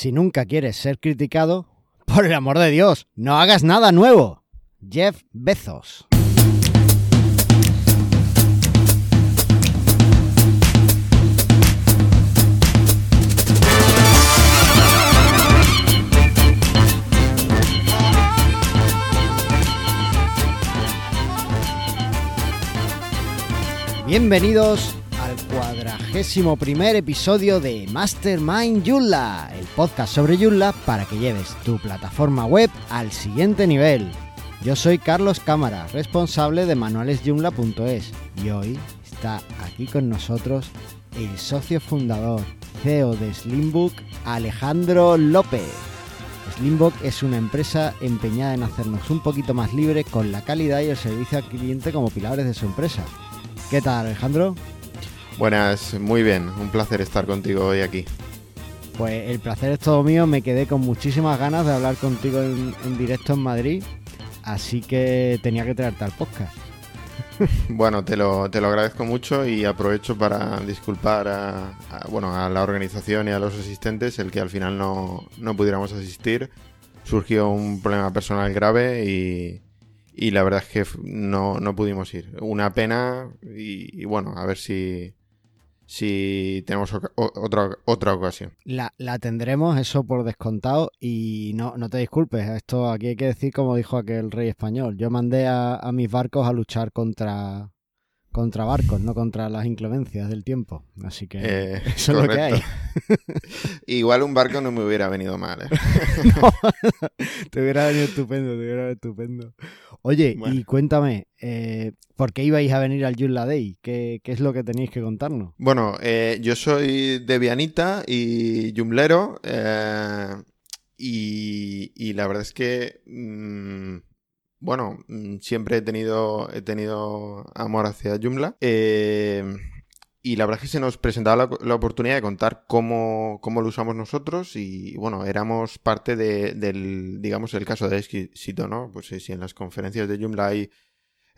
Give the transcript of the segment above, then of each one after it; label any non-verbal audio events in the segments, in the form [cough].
Si nunca quieres ser criticado, por el amor de Dios, no hagas nada nuevo. Jeff Bezos. Bienvenidos cuadragésimo primer episodio de Mastermind Joomla, el podcast sobre Joomla para que lleves tu plataforma web al siguiente nivel. Yo soy Carlos Cámara, responsable de manualesjoomla.es y hoy está aquí con nosotros el socio fundador, CEO de Slimbook, Alejandro López. Slimbook es una empresa empeñada en hacernos un poquito más libre con la calidad y el servicio al cliente como pilares de su empresa. ¿Qué tal, Alejandro? Buenas, muy bien. Un placer estar contigo hoy aquí. Pues el placer es todo mío. Me quedé con muchísimas ganas de hablar contigo en, en directo en Madrid. Así que tenía que traerte al podcast. [laughs] Bueno, te lo, te lo agradezco mucho y aprovecho para disculpar a, a- bueno, a la organización y a los asistentes el que al final no, no pudiéramos asistir. Surgió un problema personal grave y, y la verdad es que no, no pudimos ir. Una pena y, y bueno, a ver si, si tenemos otra, otra ocasión. La, la tendremos, eso por descontado. Y no, no te disculpes. Esto aquí hay que decir, como dijo aquel rey español. Yo mandé a, a mis barcos a luchar contra, contra barcos, no contra las inclemencias del tiempo. Así que Eh, [laughs] eso es lo que hay. [laughs] Igual un barco no me hubiera venido mal. ¿eh? [laughs] No, te hubiera venido estupendo, te hubiera venido estupendo. Oye, Bueno. y cuéntame, eh, ¿por qué ibais a venir al Joomla Day? ¿Qué, qué es lo que tenéis que contarnos? Bueno, eh, yo soy de Vianita y Jumlero. eh, y, y la verdad es que, mm, bueno, mm, siempre he tenido, he tenido amor hacia Joomla. eh, y la verdad es que se nos presentaba la, la oportunidad de contar cómo, cómo lo usamos nosotros. Y bueno, éramos parte de- del, digamos, el caso de éxito, ¿no? Pues si en las conferencias de Joomla hay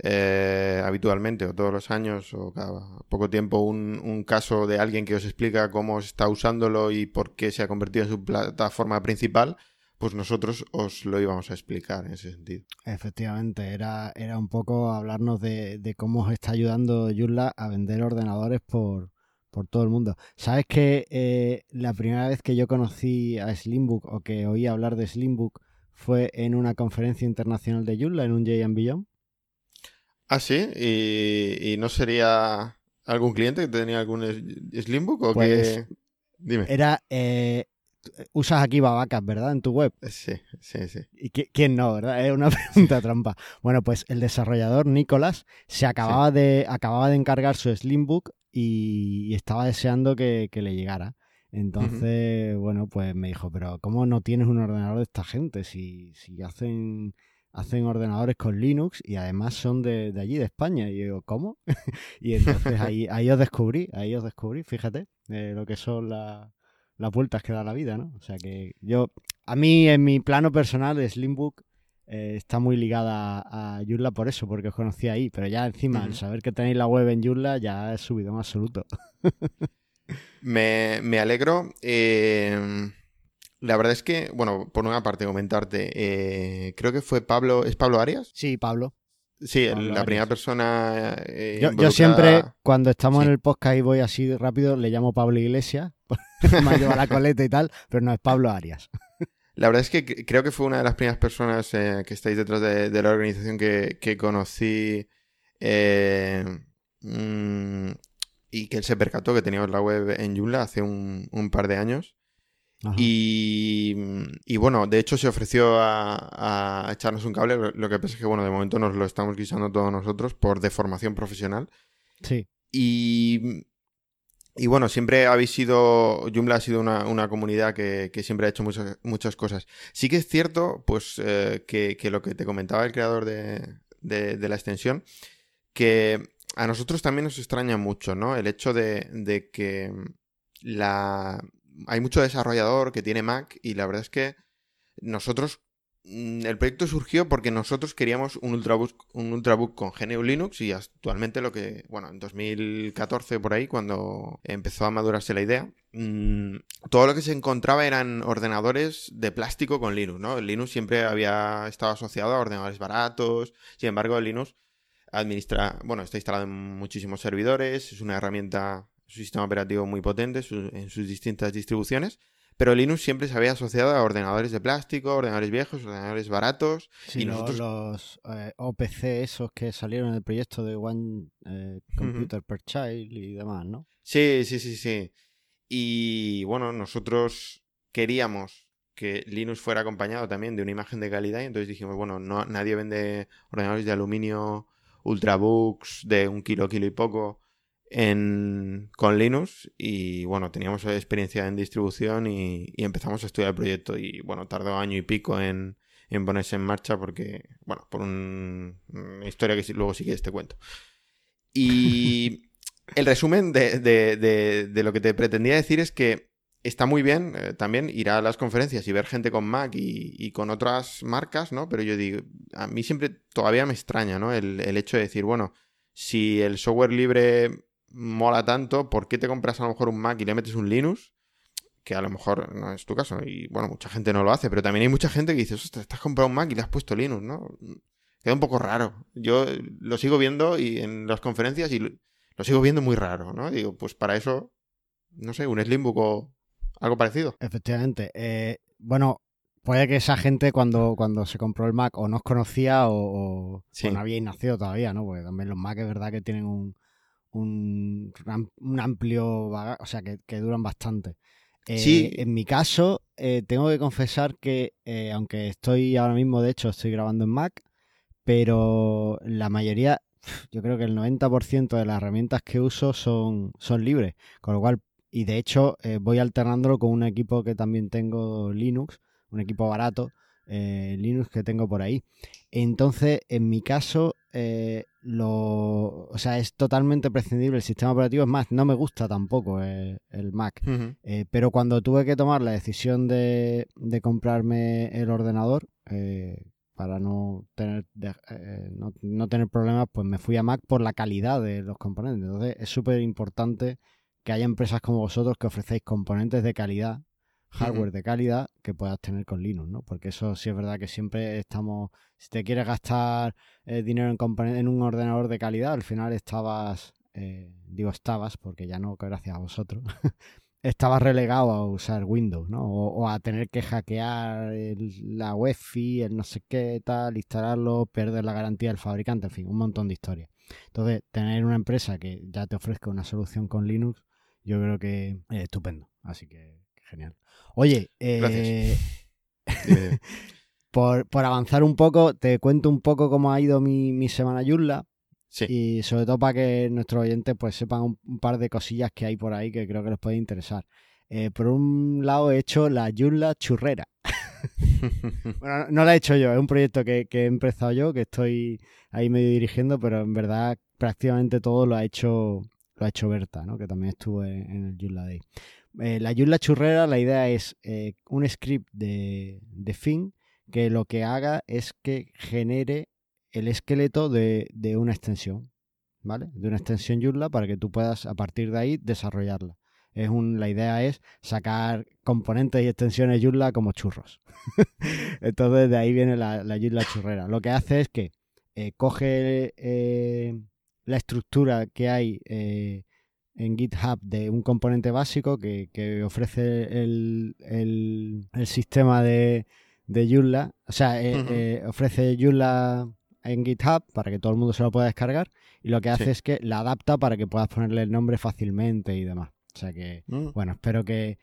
eh, habitualmente o todos los años o cada poco tiempo un, un caso de alguien que os explica cómo está usándolo y por qué se ha convertido en su plataforma principal, pues nosotros os lo íbamos a explicar en ese sentido. Efectivamente, era, era un poco hablarnos de, de cómo os está ayudando Joomla a vender ordenadores por, por todo el mundo. ¿Sabes que eh, la primera vez que yo conocí a Slimbook o que oí hablar de Slimbook fue en una conferencia internacional de Joomla, en un J Beyond? Ah, sí, y, y no sería algún cliente que tenía algún Slimbook o Pues, que... Dime. Era, eh, usas aquí babacas, ¿verdad? En tu web. Sí, sí, sí. ¿Y qui- quién no, verdad? Es una [laughs] pregunta trampa. Bueno, pues el desarrollador Nicolás se acababa, de, acababa de encargar su Slimbook y, estaba deseando que, que le llegara. Entonces, bueno, pues me dijo, pero ¿cómo no tienes un ordenador de esta gente? Si, si hacen, hacen ordenadores con Linux y además son de, de allí, de España. Y yo digo, ¿cómo? [laughs] y entonces ahí, ahí os descubrí, ahí os descubrí, fíjate, eh, lo que son la- las vueltas que da la vida, ¿no? O sea que yo, a mí en mi plano personal, Slimbook eh, está muy ligada a, a por eso, porque os conocí ahí, pero ya encima, al Ujú. saber que tenéis la web en Joomla, ya es subido más absoluto. [laughs] Me, me alegro. eh, la verdad es que, bueno, por una parte comentarte, eh, creo que fue Pablo, ¿es Pablo Arias? Sí, Pablo. Sí, el- Pablo la primera persona. eh, Yo, siempre, cuando estamos Sí. en el podcast y voy así rápido, le llamo Pablo Iglesias, me ha llevado la coleta y tal, pero no es Pablo Arias. La verdad es que cre- creo que fue una de las primeras personas eh, que estáis detrás de, de la organización que, que conocí eh, mm, y que él se percató que teníamos la web en Joomla hace un, un par de años. Y, y bueno, de hecho se ofreció a, a echarnos un cable. Lo, lo que pasa es que, bueno, de momento nos lo estamos guisando todos nosotros por deformación profesional. Sí, Y, y bueno, siempre habéis sido, Joomla ha sido una, una comunidad que, que siempre ha hecho muchas, muchas cosas. Sí que es cierto, pues, eh, que, que lo que te comentaba el creador de, de- de la extensión, que a nosotros también nos extraña mucho, ¿no? El hecho de, de que la... Hay mucho desarrollador que tiene Mac y la verdad es que nosotros mm, el proyecto surgió porque nosotros queríamos un ultrabook, un ultrabook con GNU Linux y actualmente lo que, bueno, en 2014 por ahí, cuando empezó a madurarse la idea, mm, todo lo que se encontraba eran ordenadores de plástico con Linux, ¿no? El Linux siempre había estado asociado a ordenadores baratos, sin embargo el Linux administra, bueno, está instalado en muchísimos servidores, es una herramienta, un sistema operativo muy potente en sus distintas distribuciones pero Linux siempre se había asociado a ordenadores de plástico, ordenadores viejos, ordenadores baratos. y nosotros... los eh, OPC esos que salieron en el proyecto de One eh, Computer per Child y demás, ¿no? Sí, sí, sí, sí. Y bueno, nosotros queríamos que Linux fuera acompañado también de una imagen de calidad y entonces dijimos, bueno, no, nadie vende ordenadores de aluminio, ultrabooks de un kilo, kilo y poco con Linux y bueno, teníamos experiencia en distribución y, empezamos a estudiar el proyecto y bueno, tardó año y pico en, ponerse en marcha porque, bueno, por una historia que luego sí que te cuento. Y [laughs] el resumen de, lo que te pretendía decir es que está muy bien eh, también ir a las conferencias y ver gente con Mac y, con otras marcas, ¿no? Pero yo digo, a mí siempre todavía me extraña, ¿no? El, el hecho de decir, bueno, si el software libre mola tanto, ¿por qué te compras a lo mejor un Mac y le metes un Linux? Que a lo mejor no es tu caso. Y bueno, mucha gente no lo hace, pero también hay mucha gente que dice, ostras, te has comprado un Mac y le has puesto Linux, ¿no? Queda un poco raro. Yo lo sigo viendo y en las conferencias y lo sigo viendo muy raro, ¿no? Digo, pues para eso, no sé, un Slimbook o algo parecido. Efectivamente. Eh, bueno, puede que esa gente cuando, cuando se compró el Mac o no os conocía o, no habíais nacido todavía, ¿no? Porque también los Mac es verdad que tienen un, un, un amplio o sea, que, duran bastante. sí. Eh, en mi caso, eh, tengo que confesar que, eh, aunque estoy ahora mismo, de hecho, estoy grabando en Mac, pero la mayoría, yo creo que el 90% de las herramientas que uso son, son libres, con lo cual, y de hecho, voy alternándolo con un equipo que también tengo Linux, un equipo barato, Linux que tengo por ahí. Entonces, en mi caso, eh, lo, o sea, es totalmente prescindible el sistema operativo. Es más, no me gusta tampoco el, Mac. Eh, pero cuando tuve que tomar la decisión de, comprarme el ordenador, eh, para no tener, no, tener problemas, pues me fui a Mac por la calidad de los componentes. Entonces, es súper importante que haya empresas como vosotros que ofrecéis componentes de calidad hardware de calidad que puedas tener con Linux, ¿no? Porque eso sí es verdad que siempre estamos, si te quieres gastar eh, dinero en, en un ordenador de calidad, al final estabas, eh, digo estabas, porque ya no, gracias a vosotros, [laughs] estabas relegado a usar Windows, ¿no? O, a tener que hackear la UEFI, el no sé qué, tal, instalarlo, perder la garantía del fabricante, en fin, un montón de historias. Entonces, tener una empresa que ya te ofrezca una solución con Linux, yo creo que es estupendo. Así que genial. Oye, eh, [laughs] por, avanzar un poco, te cuento un poco cómo ha ido mi, semana Yulla. Y sobre todo para que nuestros oyentes pues sepan un, par de cosillas que hay por ahí que creo que les puede interesar. Eh, por un lado he hecho la Yulla churrera. [laughs] bueno, no la he hecho yo, es un proyecto que, he empezado yo, que estoy ahí medio dirigiendo, pero en verdad prácticamente todo lo ha hecho lo ha hecho Berta, ¿no? que también estuvo en, en el Yulla Day. Eh, la Joomla churrera, la idea es eh, un script de, de fin que lo que haga es que genere el esqueleto de, una extensión, ¿vale? De una extensión Joomla para que tú puedas a partir de ahí desarrollarla. Es un, la idea es sacar componentes y extensiones Joomla como churros. [laughs] Entonces de ahí viene la, la churrera. Lo que hace es que eh, coge la estructura que hay en GitHub de un componente básico que, ofrece el, sistema de, de Joomla, o sea, eh, eh, ofrece Joomla en GitHub para que todo el mundo se lo pueda descargar y lo que hace es que la adapta para que puedas ponerle el nombre fácilmente y demás. O sea que, mm. bueno, espero que,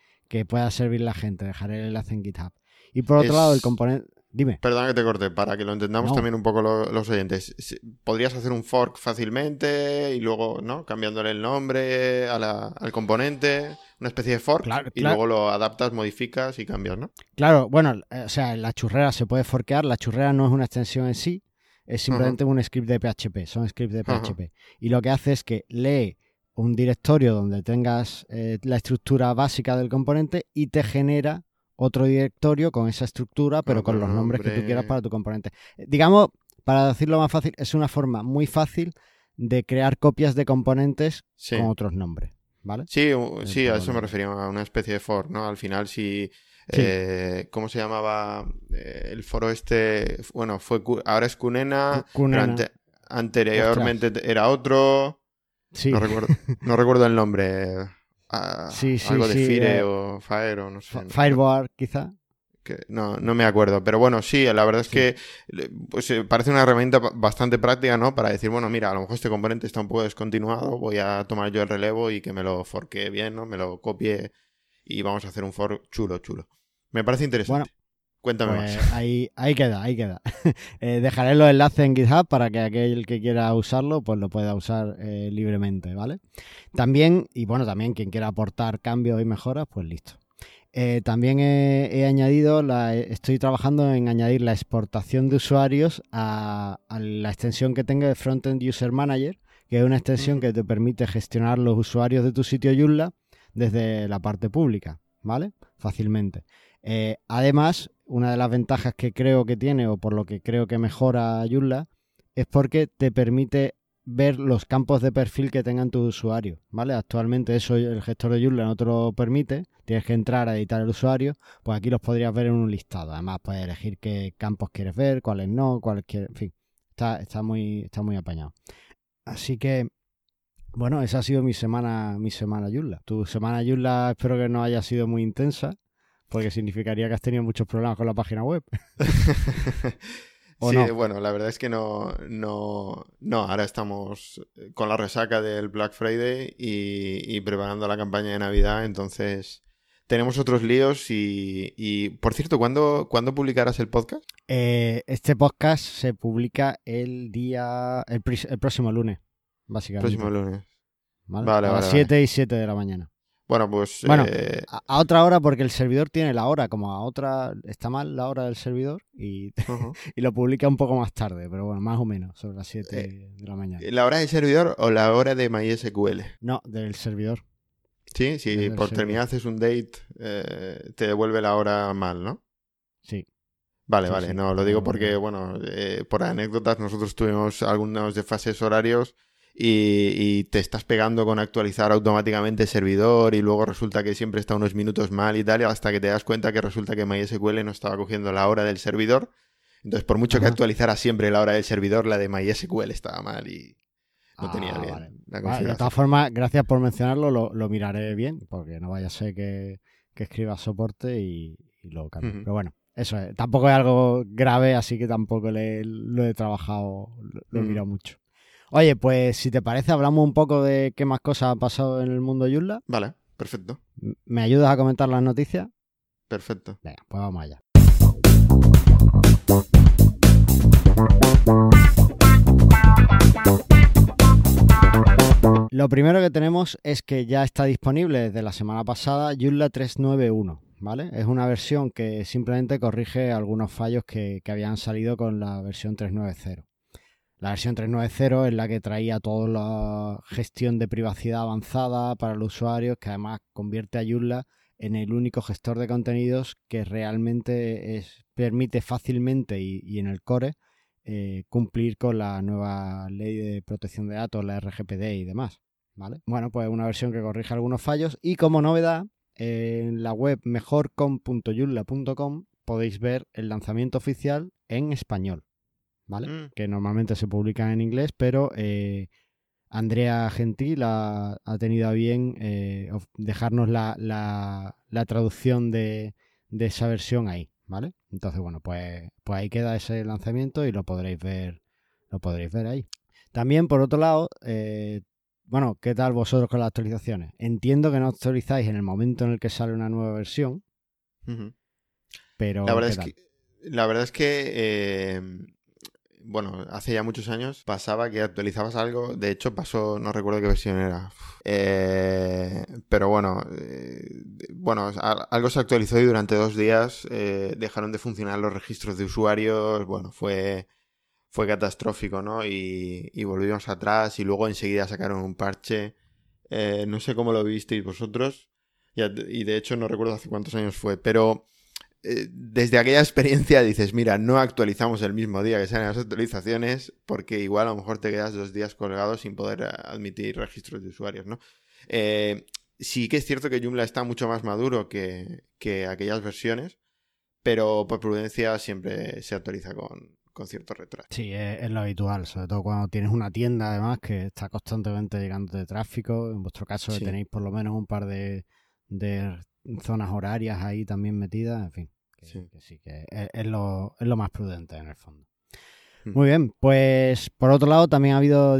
pueda servir la gente, dejaré el enlace en GitHub. Y por otro lado, el componente... Dime. Perdona que te corte, para que lo entendamos también un poco los oyentes. Podrías hacer un fork fácilmente y luego, ¿no? Cambiándole el nombre al componente, una especie de fork, y luego lo adaptas, modificas y cambias, ¿no? Claro, bueno, eh, o sea, la churrera se puede forkear. La churrera no es una extensión en sí, es simplemente un script de PHP, son scripts de PHP. Y lo que hace es que lee un directorio donde tengas eh, la estructura básica del componente y te genera otro directorio con esa estructura, pero con los nombres que tú quieras para tu componente. Eh, Digamos, para decirlo más fácil, es una forma muy fácil de crear copias de componentes Sí. con otros nombres, ¿vale? Sí, Eh, sí, a eso me refería, a una especie de for, ¿no? Al final, si... Sí. eh, ¿Cómo se llamaba el foro este? Bueno, fue ahora es Cunena, Cu- Cunena. ante- anteriormente era otro, Sí, no recuerdo, no recuerdo el nombre, Sí, sí, algo de sí, Fire eh, o Fire o no sé. No- quizá. que- no, no me acuerdo, pero bueno, sí, la verdad es que pues, eh, parece una herramienta ba- bastante práctica, ¿no? Para decir, bueno, mira, a lo mejor este componente está un poco descontinuado, voy a tomar yo el relevo y que me lo forque bien, ¿no? Me lo copie y vamos a hacer un fork chulo, chulo. Me parece interesante. Bueno, Cuéntame Pues más. ahí, ahí queda, ahí queda. [laughs] Eh, dejaré los enlaces en GitHub para que aquel que quiera usarlo, pues lo pueda usar eh, libremente, ¿vale? También, y bueno, también quien quiera aportar cambios y mejoras, pues listo. Eh, también he, he añadido, la, estoy trabajando en añadir la exportación de usuarios a, a la extensión que tenga de Frontend User Manager, que es una extensión que te permite gestionar los usuarios de tu sitio Joomla desde la parte pública, ¿vale? Fácilmente. Eh, además, una de las ventajas que creo que tiene, o por lo que creo que mejora Joomla, es porque te permite ver los campos de perfil que tengan tus usuarios, ¿vale? Actualmente eso el gestor de Joomla no te lo permite, tienes que entrar a editar el usuario, pues aquí los podrías ver en un listado. Además, puedes elegir qué campos quieres ver, cuáles no, cuáles quieres, en fin, está, está, muy, está muy apañado. Así que, bueno, esa ha sido mi semana, mi semana Joomla. Tu semana Joomla espero que no haya sido muy intensa, porque significaría que has tenido muchos problemas con la página web. [laughs] ¿O sí, no? bueno, la verdad es que no, no, no, ahora estamos con la resaca del Black Friday y, y preparando la campaña de Navidad, entonces tenemos otros líos y, y por cierto, ¿cuándo, ¿cuándo publicarás el podcast? Eh, este podcast se publica el día, el, próximo lunes, básicamente. Próximo lunes. ¿vale? Vale, a las vale, 7 y 7 de la mañana. Bueno, pues Bueno, eh, A, otra hora porque el servidor tiene la hora, como a otra, está mal la hora del servidor y, [laughs] y lo publica un poco más tarde, pero bueno, más o menos, sobre las 7 Eh, de la mañana. ¿la hora del servidor o la hora de MySQL? No, del servidor. Sí, si el por terminar haces un date, eh, te devuelve la hora mal, ¿no? Sí. Vale, Sí, vale, sí. no, lo digo porque, no. bueno, eh, por anécdotas, nosotros tuvimos algunos desfases horarios y, y te estás pegando con actualizar automáticamente el servidor y luego resulta que siempre está unos minutos mal y tal, y hasta que te das cuenta que resulta que MySQL no estaba cogiendo la hora del servidor. Entonces, por mucho que actualizara siempre la hora del servidor, la de MySQL estaba mal y no Ah, tenía bien vale. la Vale, de todas formas, gracias por mencionarlo, lo, lo miraré bien, porque no vaya a ser que, que escriba soporte y, y lo cambie. Pero bueno, eso es. Tampoco es algo grave, así que tampoco le- lo he trabajado, lo, lo he Ujú. mirado mucho. Oye, pues si te parece, hablamos un poco de qué más cosas han pasado en el mundo Joomla. Vale, perfecto, ¿Me ayudas a comentar las noticias? perfecto. Venga, pues vamos allá. Lo primero que tenemos es que ya está disponible desde la semana pasada Joomla 391, ¿vale? Es una versión que simplemente corrige algunos fallos que, que habían salido con la versión 390. La versión 390 es la que traía toda la gestión de privacidad avanzada para los usuarios, que además convierte a Joomla en el único gestor de contenidos que realmente permite fácilmente y, en el core eh, cumplir con la nueva ley de protección de datos, la RGPD y demás. ¿vale? Bueno, pues una versión que corrige algunos fallos y como novedad, en la web mejorcom.joomla.com podéis ver el lanzamiento oficial en español. ¿Vale? Mm. Que normalmente se publican en inglés, pero eh, Andrea Gentil ha, ha tenido a bien eh, dejarnos la, la- la traducción de, de esa versión ahí, ¿vale? Entonces, bueno, pues, pues ahí queda ese lanzamiento y lo podréis ver, lo podréis ver ahí. También, por otro lado, eh, bueno, ¿qué tal vosotros con las actualizaciones? Entiendo que no actualizáis en el momento en el que sale una nueva versión, pero La verdad, ¿qué es que, la verdad es que, eh, bueno, hace ya muchos años pasaba que actualizabas algo. De hecho, pasó, no recuerdo qué versión era. Eh, pero bueno, eh, bueno, algo se actualizó y durante dos días eh, dejaron de funcionar los registros de usuarios. Bueno, fue, fue catastrófico, ¿no? Y, volvimos atrás y luego enseguida sacaron un parche. Eh, no sé cómo lo visteis vosotros. Y de hecho no recuerdo hace cuántos años fue, pero eh, desde aquella experiencia dices, mira, no actualizamos el mismo día que salen las actualizaciones porque igual a lo mejor te quedas dos días colgado sin poder eh, admitir registros de usuarios, ¿no? Eh, sí que es cierto que Joomla está mucho más maduro que, aquellas versiones, pero por prudencia siempre se actualiza con, cierto retraso. Sí, es, lo habitual, sobre todo cuando tienes una tienda además que está constantemente llegando de tráfico. En vuestro caso tenéis por lo menos un par de, zonas horarias ahí también metidas, en fin. sí. que, sí, que es, lo, es, lo, más prudente en el fondo. Hmm. Muy bien, pues por otro lado también ha habido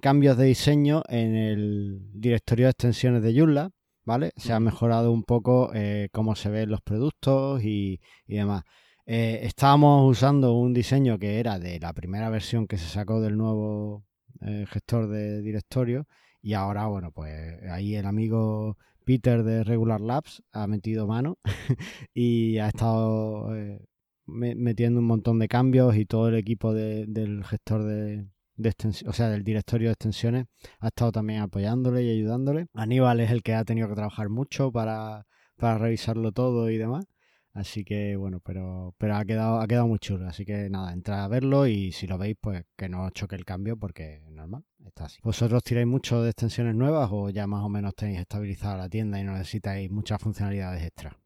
cambios de diseño en el directorio de extensiones de Joomla, ¿vale? Se ha mejorado un poco eh, cómo se ven los productos y, demás. Eh, estábamos usando un diseño que era de la primera versión que se sacó del nuevo eh, gestor de directorio y ahora, bueno, pues ahí el amigo Peter de Regular Labs ha metido mano [laughs] y ha estado metiendo un montón de cambios y todo el equipo del gestor de, o sea, del directorio de extensiones ha estado también apoyándole y ayudándole. Aníbal es el que ha tenido que trabajar mucho para, para revisarlo todo y demás. Así que bueno, pero, pero ha quedado, ha quedado muy chulo. Así que nada, entrad a verlo y si lo veis, pues que no os choque el cambio porque es normal, está así. ¿Vosotros tiráis mucho de extensiones nuevas o ya más o menos tenéis estabilizada la tienda y no necesitáis muchas funcionalidades extra?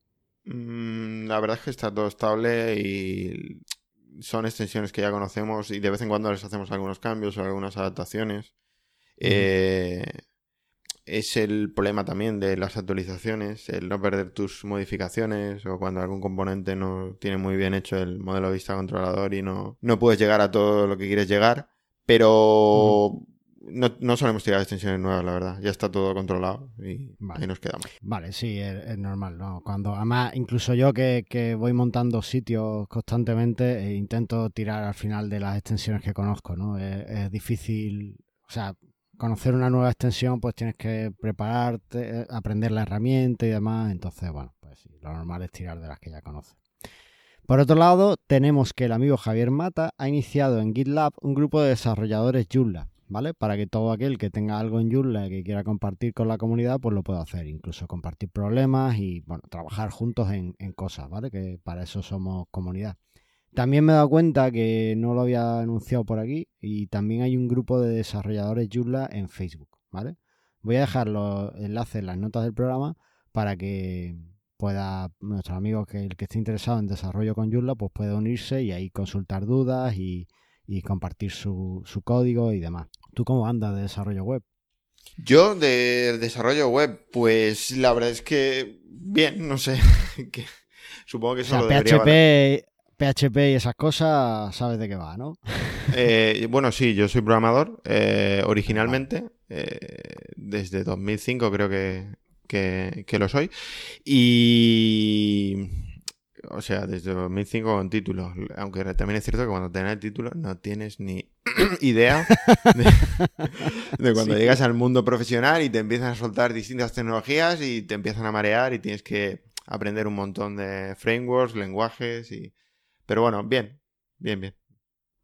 Mm, la verdad es que está todo estable y son extensiones que ya conocemos y de vez en cuando les hacemos algunos cambios o algunas adaptaciones. Eh, es el problema también de las actualizaciones, el no perder tus modificaciones o cuando algún componente no tiene muy bien hecho el modelo de vista controlador y no, no puedes llegar a todo lo que quieres llegar. Pero no, no, solemos tirar extensiones nuevas, la verdad. Ya está todo controlado y ahí nos quedamos. Vale, sí, es, normal. ¿no? Cuando, además, incluso yo que, voy montando sitios constantemente, e intento tirar al final de las extensiones que conozco, ¿no? Es, difícil, o sea, conocer una nueva extensión, pues tienes que prepararte, aprender la herramienta y demás. Entonces, bueno, pues sí, lo normal es tirar de las que ya conoces. Por otro lado, tenemos que el amigo Javier Mata ha iniciado en GitLab un grupo de desarrolladores Joomla ¿vale? Para que todo aquel que tenga algo en Joomla que quiera compartir con la comunidad, pues lo pueda hacer. Incluso compartir problemas y, bueno, trabajar juntos en, cosas, ¿vale? Que para eso somos comunidad. También me he dado cuenta que no lo había anunciado por aquí y también hay un grupo de desarrolladores Joomla en Facebook, ¿vale? Voy a dejar los enlaces en las notas del programa para que pueda nuestros amigos que el que esté interesado en desarrollo con Joomla pues pueda unirse y ahí consultar dudas y, y compartir su, su código y demás. ¿Tú cómo andas de desarrollo web? Yo de desarrollo web, pues la verdad es que bien, no sé. [laughs] supongo que eso PHP, PHP y esas cosas, sabes de qué va, ¿no? [laughs] Eh, bueno, sí, yo soy programador eh, originalmente. Eh, desde 2005 creo que, que lo soy. Y o sea, desde 2005 con títulos. Aunque también es cierto que cuando tienes el título no tienes ni [clears throat] idea de, [laughs] cuando llegas al mundo profesional y te empiezan a soltar distintas tecnologías y te empiezan a marear y tienes que aprender un montón de frameworks, lenguajes y... Pero bueno, bien, bien, bien.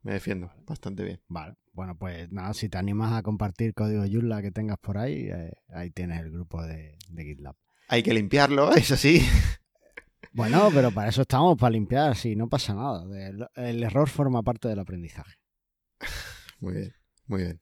Me defiendo bastante bien. Vale. Bueno, pues nada, si te animas a compartir código Joomla que tengas por ahí, eh, ahí tienes el grupo de, de GitLab. Hay que limpiarlo, [laughs] eso sí. Bueno, pero para eso estamos, para limpiar, sí, no pasa nada. El, error forma parte del aprendizaje. Muy bien, muy bien.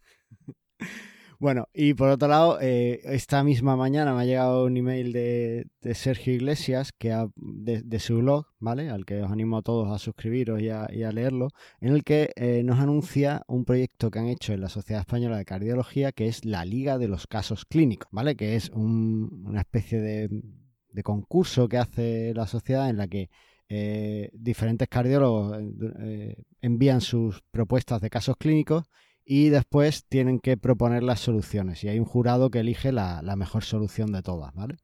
Bueno, y por otro lado, eh, esta misma mañana me ha llegado un email de, Sergio Iglesias que de, su blog, ¿vale? Al que os animo a todos a suscribiros y a, leerlo, en el que eh, nos anuncia un proyecto que han hecho en la Sociedad Española de Cardiología, que es la Liga de los Casos Clínicos, ¿vale? Que es una especie de concurso que hace la sociedad en la que eh, diferentes cardiólogos envían sus propuestas de casos clínicos y después tienen que proponer las soluciones y hay un jurado que elige la, mejor solución de todas, ¿vale?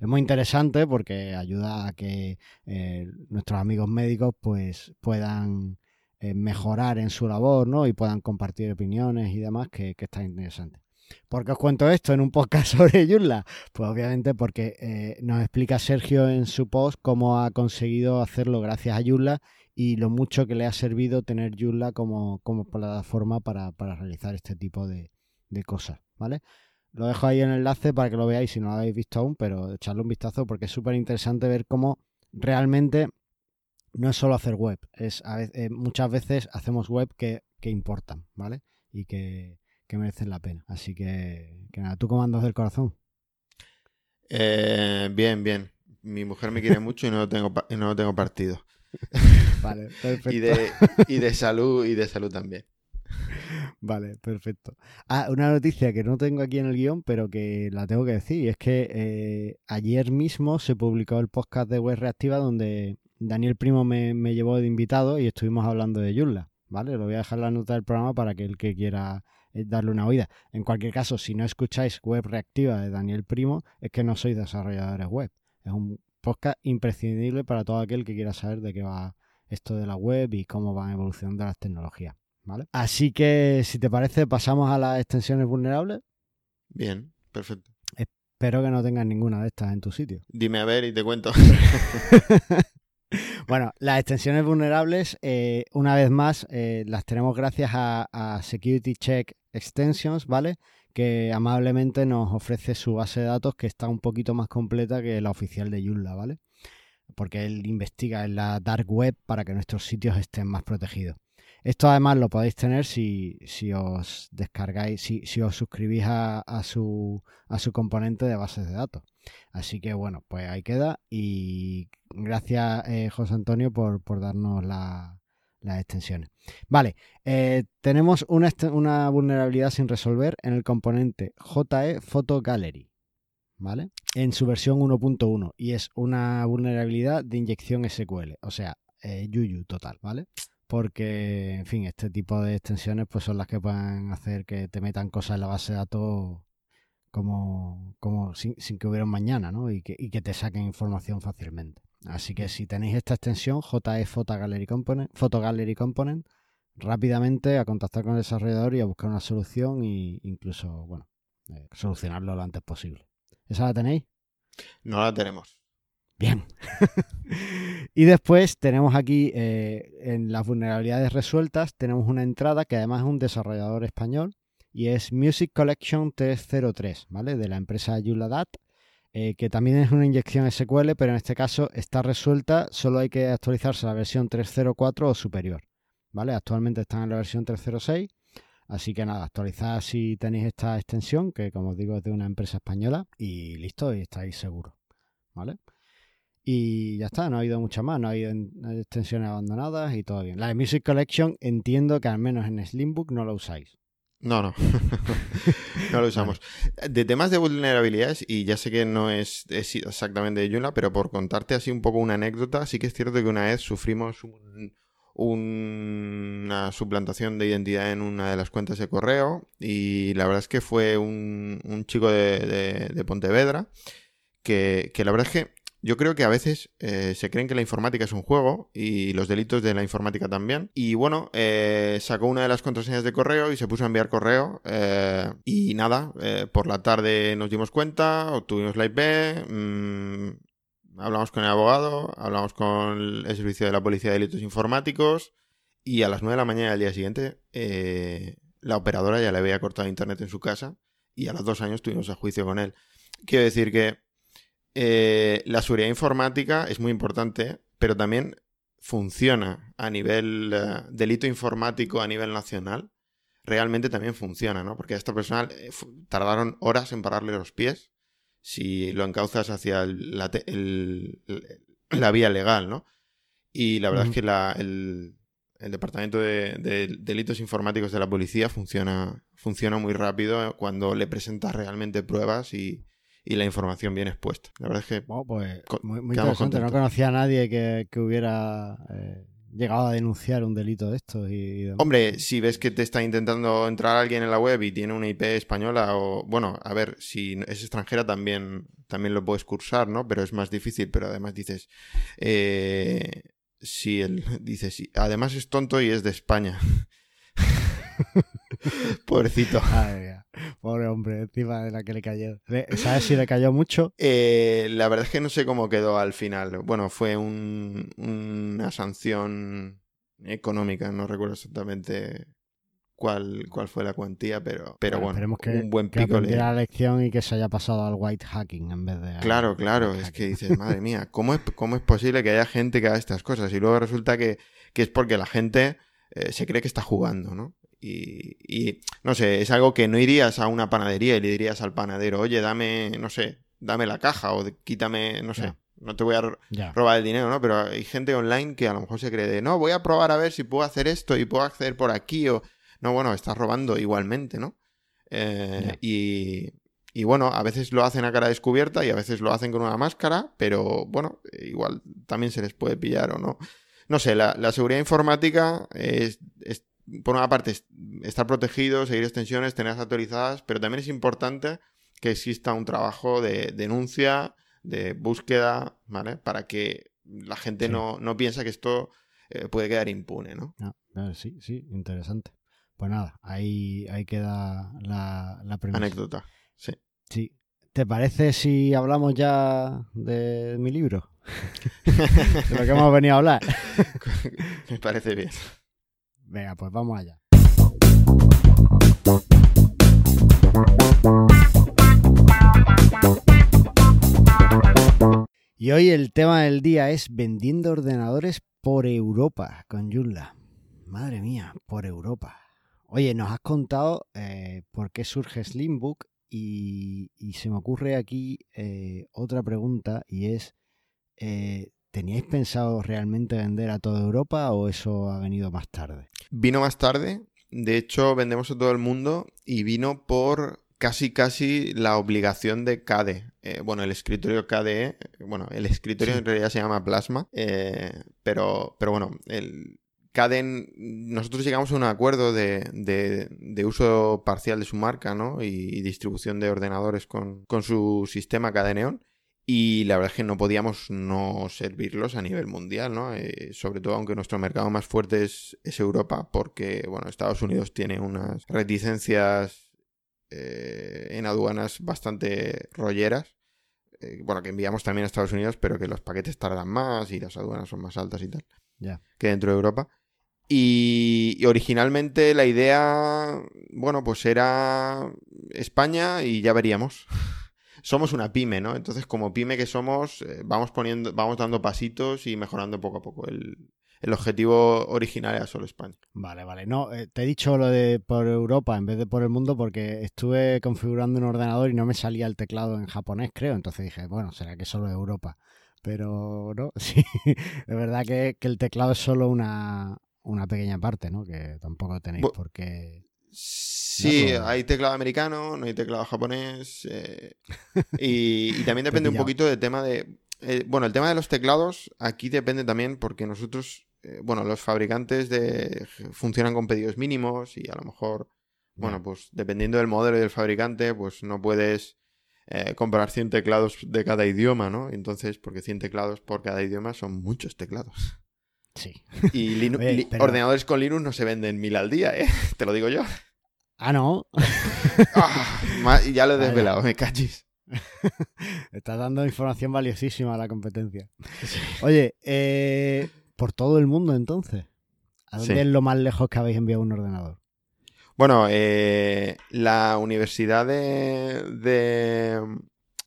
Es muy interesante porque ayuda a que eh, nuestros amigos médicos pues puedan mejorar en su labor, ¿no? Y puedan compartir opiniones y demás que, que está interesante. ¿Por qué os cuento esto en un podcast [laughs] sobre Joomla? Pues obviamente porque eh, nos explica Sergio en su post cómo ha conseguido hacerlo gracias a Joomla y lo mucho que le ha servido tener Joomla como, plataforma para, realizar este tipo de, cosas, ¿vale? Lo dejo ahí en el enlace para que lo veáis si no lo habéis visto aún, pero echarle un vistazo porque es súper interesante ver cómo realmente no es solo hacer web, es eh, muchas veces hacemos web que, importan, ¿vale? Y que, merecen la pena. Así que, que nada, ¿tú cómo andas del corazón? Eh, bien, bien. Mi mujer me quiere [laughs] mucho y no lo tengo, y no lo tengo partido. [laughs] Vale, [laughs] perfecto. y, de, y de salud, y de salud también. Vale, perfecto. Ah, una noticia que no tengo aquí en el guion, pero que la tengo que decir, es que eh, ayer mismo se publicó el podcast de Web Reactiva donde Daniel Primo me, llevó de invitado y estuvimos hablando de Joomla, ¿vale? Lo voy a dejar la nota del programa para que el que quiera eh, darle una oída. En cualquier caso, si no escucháis Web Reactiva de Daniel Primo, es que no sois desarrolladores web. Es un podcast imprescindible para todo aquel que quiera saber de qué va esto de la web y cómo van evolucionando las tecnologías. ¿vale? Así que, si te parece, pasamos a las extensiones vulnerables. Bien, perfecto. Espero que no tengas ninguna de estas en tu sitio. Dime a ver y te cuento. [laughs] bueno, las extensiones vulnerables, eh, una vez más, eh, las tenemos gracias a, Security Check Extensions, ¿vale? Que amablemente nos ofrece su base de datos que está un poquito más completa que la oficial de Joomla, ¿vale? Porque él investiga en la dark web para que nuestros sitios estén más protegidos. Esto además lo podéis tener si, os descargáis, si, si os suscribís a, su, a su componente de bases de datos. Así que bueno, pues ahí queda y gracias eh, José Antonio por, darnos las extensiones. Vale, eh, tenemos una, una, vulnerabilidad sin resolver en el componente JE Photo Gallery. ¿Vale? En su versión 1.1 y es una vulnerabilidad de inyección SQL, o sea, eh, Yuyu total, ¿vale? porque, en fin, este tipo de extensiones pues son las que pueden hacer que te metan cosas en la base de datos como, como sin, que hubiera un mañana, ¿no? Y que, y que te saquen información fácilmente. Así que si tenéis esta extensión, JE Photo Gallery Component, Photo Component, rápidamente a contactar con el desarrollador y a buscar una solución e incluso, bueno, eh, solucionarlo lo antes posible. ¿Esa la tenéis? No la tenemos. Bien. [laughs] y después tenemos aquí eh, en las vulnerabilidades resueltas, tenemos una entrada que además es un desarrollador español y es Music Collection 303, ¿vale? De la empresa Yuladat, eh, que también es una inyección SQL, pero en este caso está resuelta, solo hay que actualizarse a la versión 304 o superior, ¿vale? Actualmente están en la versión 306. Así que nada, actualizad si tenéis esta extensión, que como os digo es de una empresa española, y listo, y estáis seguros. ¿Vale? Y ya está, no ha habido mucha más, no ha habido extensiones abandonadas y todo bien. La de Music Collection entiendo que al menos en Slimbook no la usáis. No, no. [laughs] no lo usamos. De temas de vulnerabilidades, y ya sé que no es, exactamente de Joomla, pero por contarte así un poco una anécdota, sí que es cierto que una vez sufrimos una suplantación de identidad en una de las cuentas de correo, y la verdad es que fue un, chico de, Pontevedra, que, que la verdad es que yo creo que a veces eh, se creen que la informática es un juego y los delitos de la informática también. Y bueno, eh, sacó una de las contraseñas de correo y se puso a enviar correo. Eh, y nada, por la tarde nos dimos cuenta, obtuvimos la IP, mm, hablamos con el abogado, hablamos con el servicio de la Policía de Delitos Informáticos y a las 9 de la mañana del día siguiente la operadora ya le había cortado internet en su casa y a los dos años tuvimos a juicio con él. Quiero decir que eh, la seguridad informática es muy importante, pero también funciona a nivel eh, delito informático a nivel nacional. Realmente también funciona, ¿no? Porque a esta persona eh, tardaron horas en pararle los pies si lo encauzas hacia la, vía legal, ¿no? Y la verdad es que el, departamento de, delitos informáticos de la policía funciona, funciona muy rápido cuando le presentas realmente pruebas y, y la información bien expuesta. La verdad es que. pues, muy, interesante. No conocía a nadie que, hubiera eh, llegado a denunciar un delito de estos. Y, Hombre, si ves que te está intentando entrar alguien en la web y tiene una IP española, o. Bueno, a ver, si es extranjera también, también lo puedes cursar, ¿no? Pero es más difícil. Pero además dices. Eh, si él dice, sí, además es tonto y es de España. [laughs] [laughs] Pobrecito. Pobre hombre, encima de la que le cayó. ¿Sabes si le cayó mucho? Eh, la verdad es que no sé cómo quedó al final. Bueno, fue una sanción económica, no recuerdo exactamente cuál, cuál fue la cuantía, pero, pero bueno, esperemos que, un buen que pico le- la lección y que se haya pasado al white hacking en vez de... Claro, claro, es que dices, madre mía, ¿cómo es, cómo es posible que haya gente que haga estas cosas? Y luego resulta que, que es porque la gente eh, se cree que está jugando, ¿no? Y, y, no sé, es algo que no irías a una panadería y le dirías al panadero, oye, dame, no sé, dame la caja o quítame, no sé, no te voy a robar el dinero, ¿no? Pero hay gente online que a lo mejor se cree de, no, voy a probar a ver si puedo hacer esto y puedo acceder por aquí o... No, bueno, estás robando igualmente, ¿no? Eh, y, y bueno, a veces lo hacen a cara descubierta y a veces lo hacen con una máscara, pero bueno, igual también se les puede pillar o no. No sé, la, la seguridad informática es, es, por una parte, es- estar protegido, seguir extensiones, tenerlas actualizadas, pero también es importante que exista un trabajo de denuncia, de búsqueda, ¿vale? Para que la gente Sí. no, no piense que esto eh, puede quedar impune, ¿no? Ah, ah, sí, sí, interesante. Pues nada, ahí, ahí queda la, la premisa. Anécdota. Sí. Sí. ¿Te parece si hablamos ya de mi libro? [laughs] [laughs] de lo que hemos venido a hablar. [laughs] Me parece bien. Venga, pues vamos allá. Y hoy el tema del día es vendiendo ordenadores por Europa con Joomla. Madre mía, por Europa. Oye, nos has contado eh, por qué surge Slimbook y, y se me ocurre aquí eh, otra pregunta y es, eh, ¿teníais pensado realmente vender a toda Europa o eso ha venido más tarde? Vino más tarde. De hecho, vendemos a todo el mundo y vino por casi casi la obligación de CADE. Eh, bueno, el escritorio KDE, bueno, el escritorio Sí. en realidad se llama Plasma, eh, pero, pero bueno, el en- nosotros llegamos a un acuerdo de, de- de uso parcial de su marca, ¿no? Y, y distribución de ordenadores con, con su sistema KDE Neon. Y la verdad es que no podíamos no servirlos a nivel mundial, ¿no? Eh, sobre todo aunque nuestro mercado más fuerte es, es Europa, porque, bueno, Estados Unidos tiene unas reticencias eh, en aduanas bastante rolleras. eh, bueno, que enviamos también a Estados Unidos, pero que los paquetes tardan más y las aduanas son más altas y tal que dentro de Europa. Y, y originalmente la idea, bueno, pues era España y ya veríamos. [laughs] Somos una pyme, ¿no? Entonces, como pyme que somos, eh, vamos poniendo, vamos dando pasitos y mejorando poco a poco. El, el objetivo original era solo España. Vale, vale. No, eh, te he dicho lo de por Europa en vez de por el mundo porque estuve configurando un ordenador y no me salía el teclado en japonés, creo. Entonces dije, bueno, será que solo Europa. Pero no, [laughs] sí, de verdad que, que el teclado es solo una, una pequeña parte, ¿no? Que tampoco tenéis Bu- por qué... Sí, No, no. hay teclado americano, no hay teclado japonés. eh, y, [laughs] y también depende un poquito del tema de. eh, bueno, el tema de los teclados aquí depende también porque nosotros. eh, bueno, los fabricantes de funcionan con pedidos mínimos y a lo mejor. Bueno, pues dependiendo del modelo y del fabricante, pues no puedes eh, comprar 100 teclados de cada idioma, ¿no? Entonces, porque 100 teclados por cada idioma son muchos teclados. Sí. Y [laughs] Oye, pero- ordenadores con Linux no se venden mil al día, ¿eh? [laughs] Te lo digo yo. Ah, no. [laughs] Ah, ya lo he desvelado, me cachis. Estás dando información valiosísima a la competencia. Oye, eh, por todo el mundo entonces. ¿A dónde Sí. es lo más lejos que habéis enviado un ordenador? Bueno, eh, la Universidad de, de-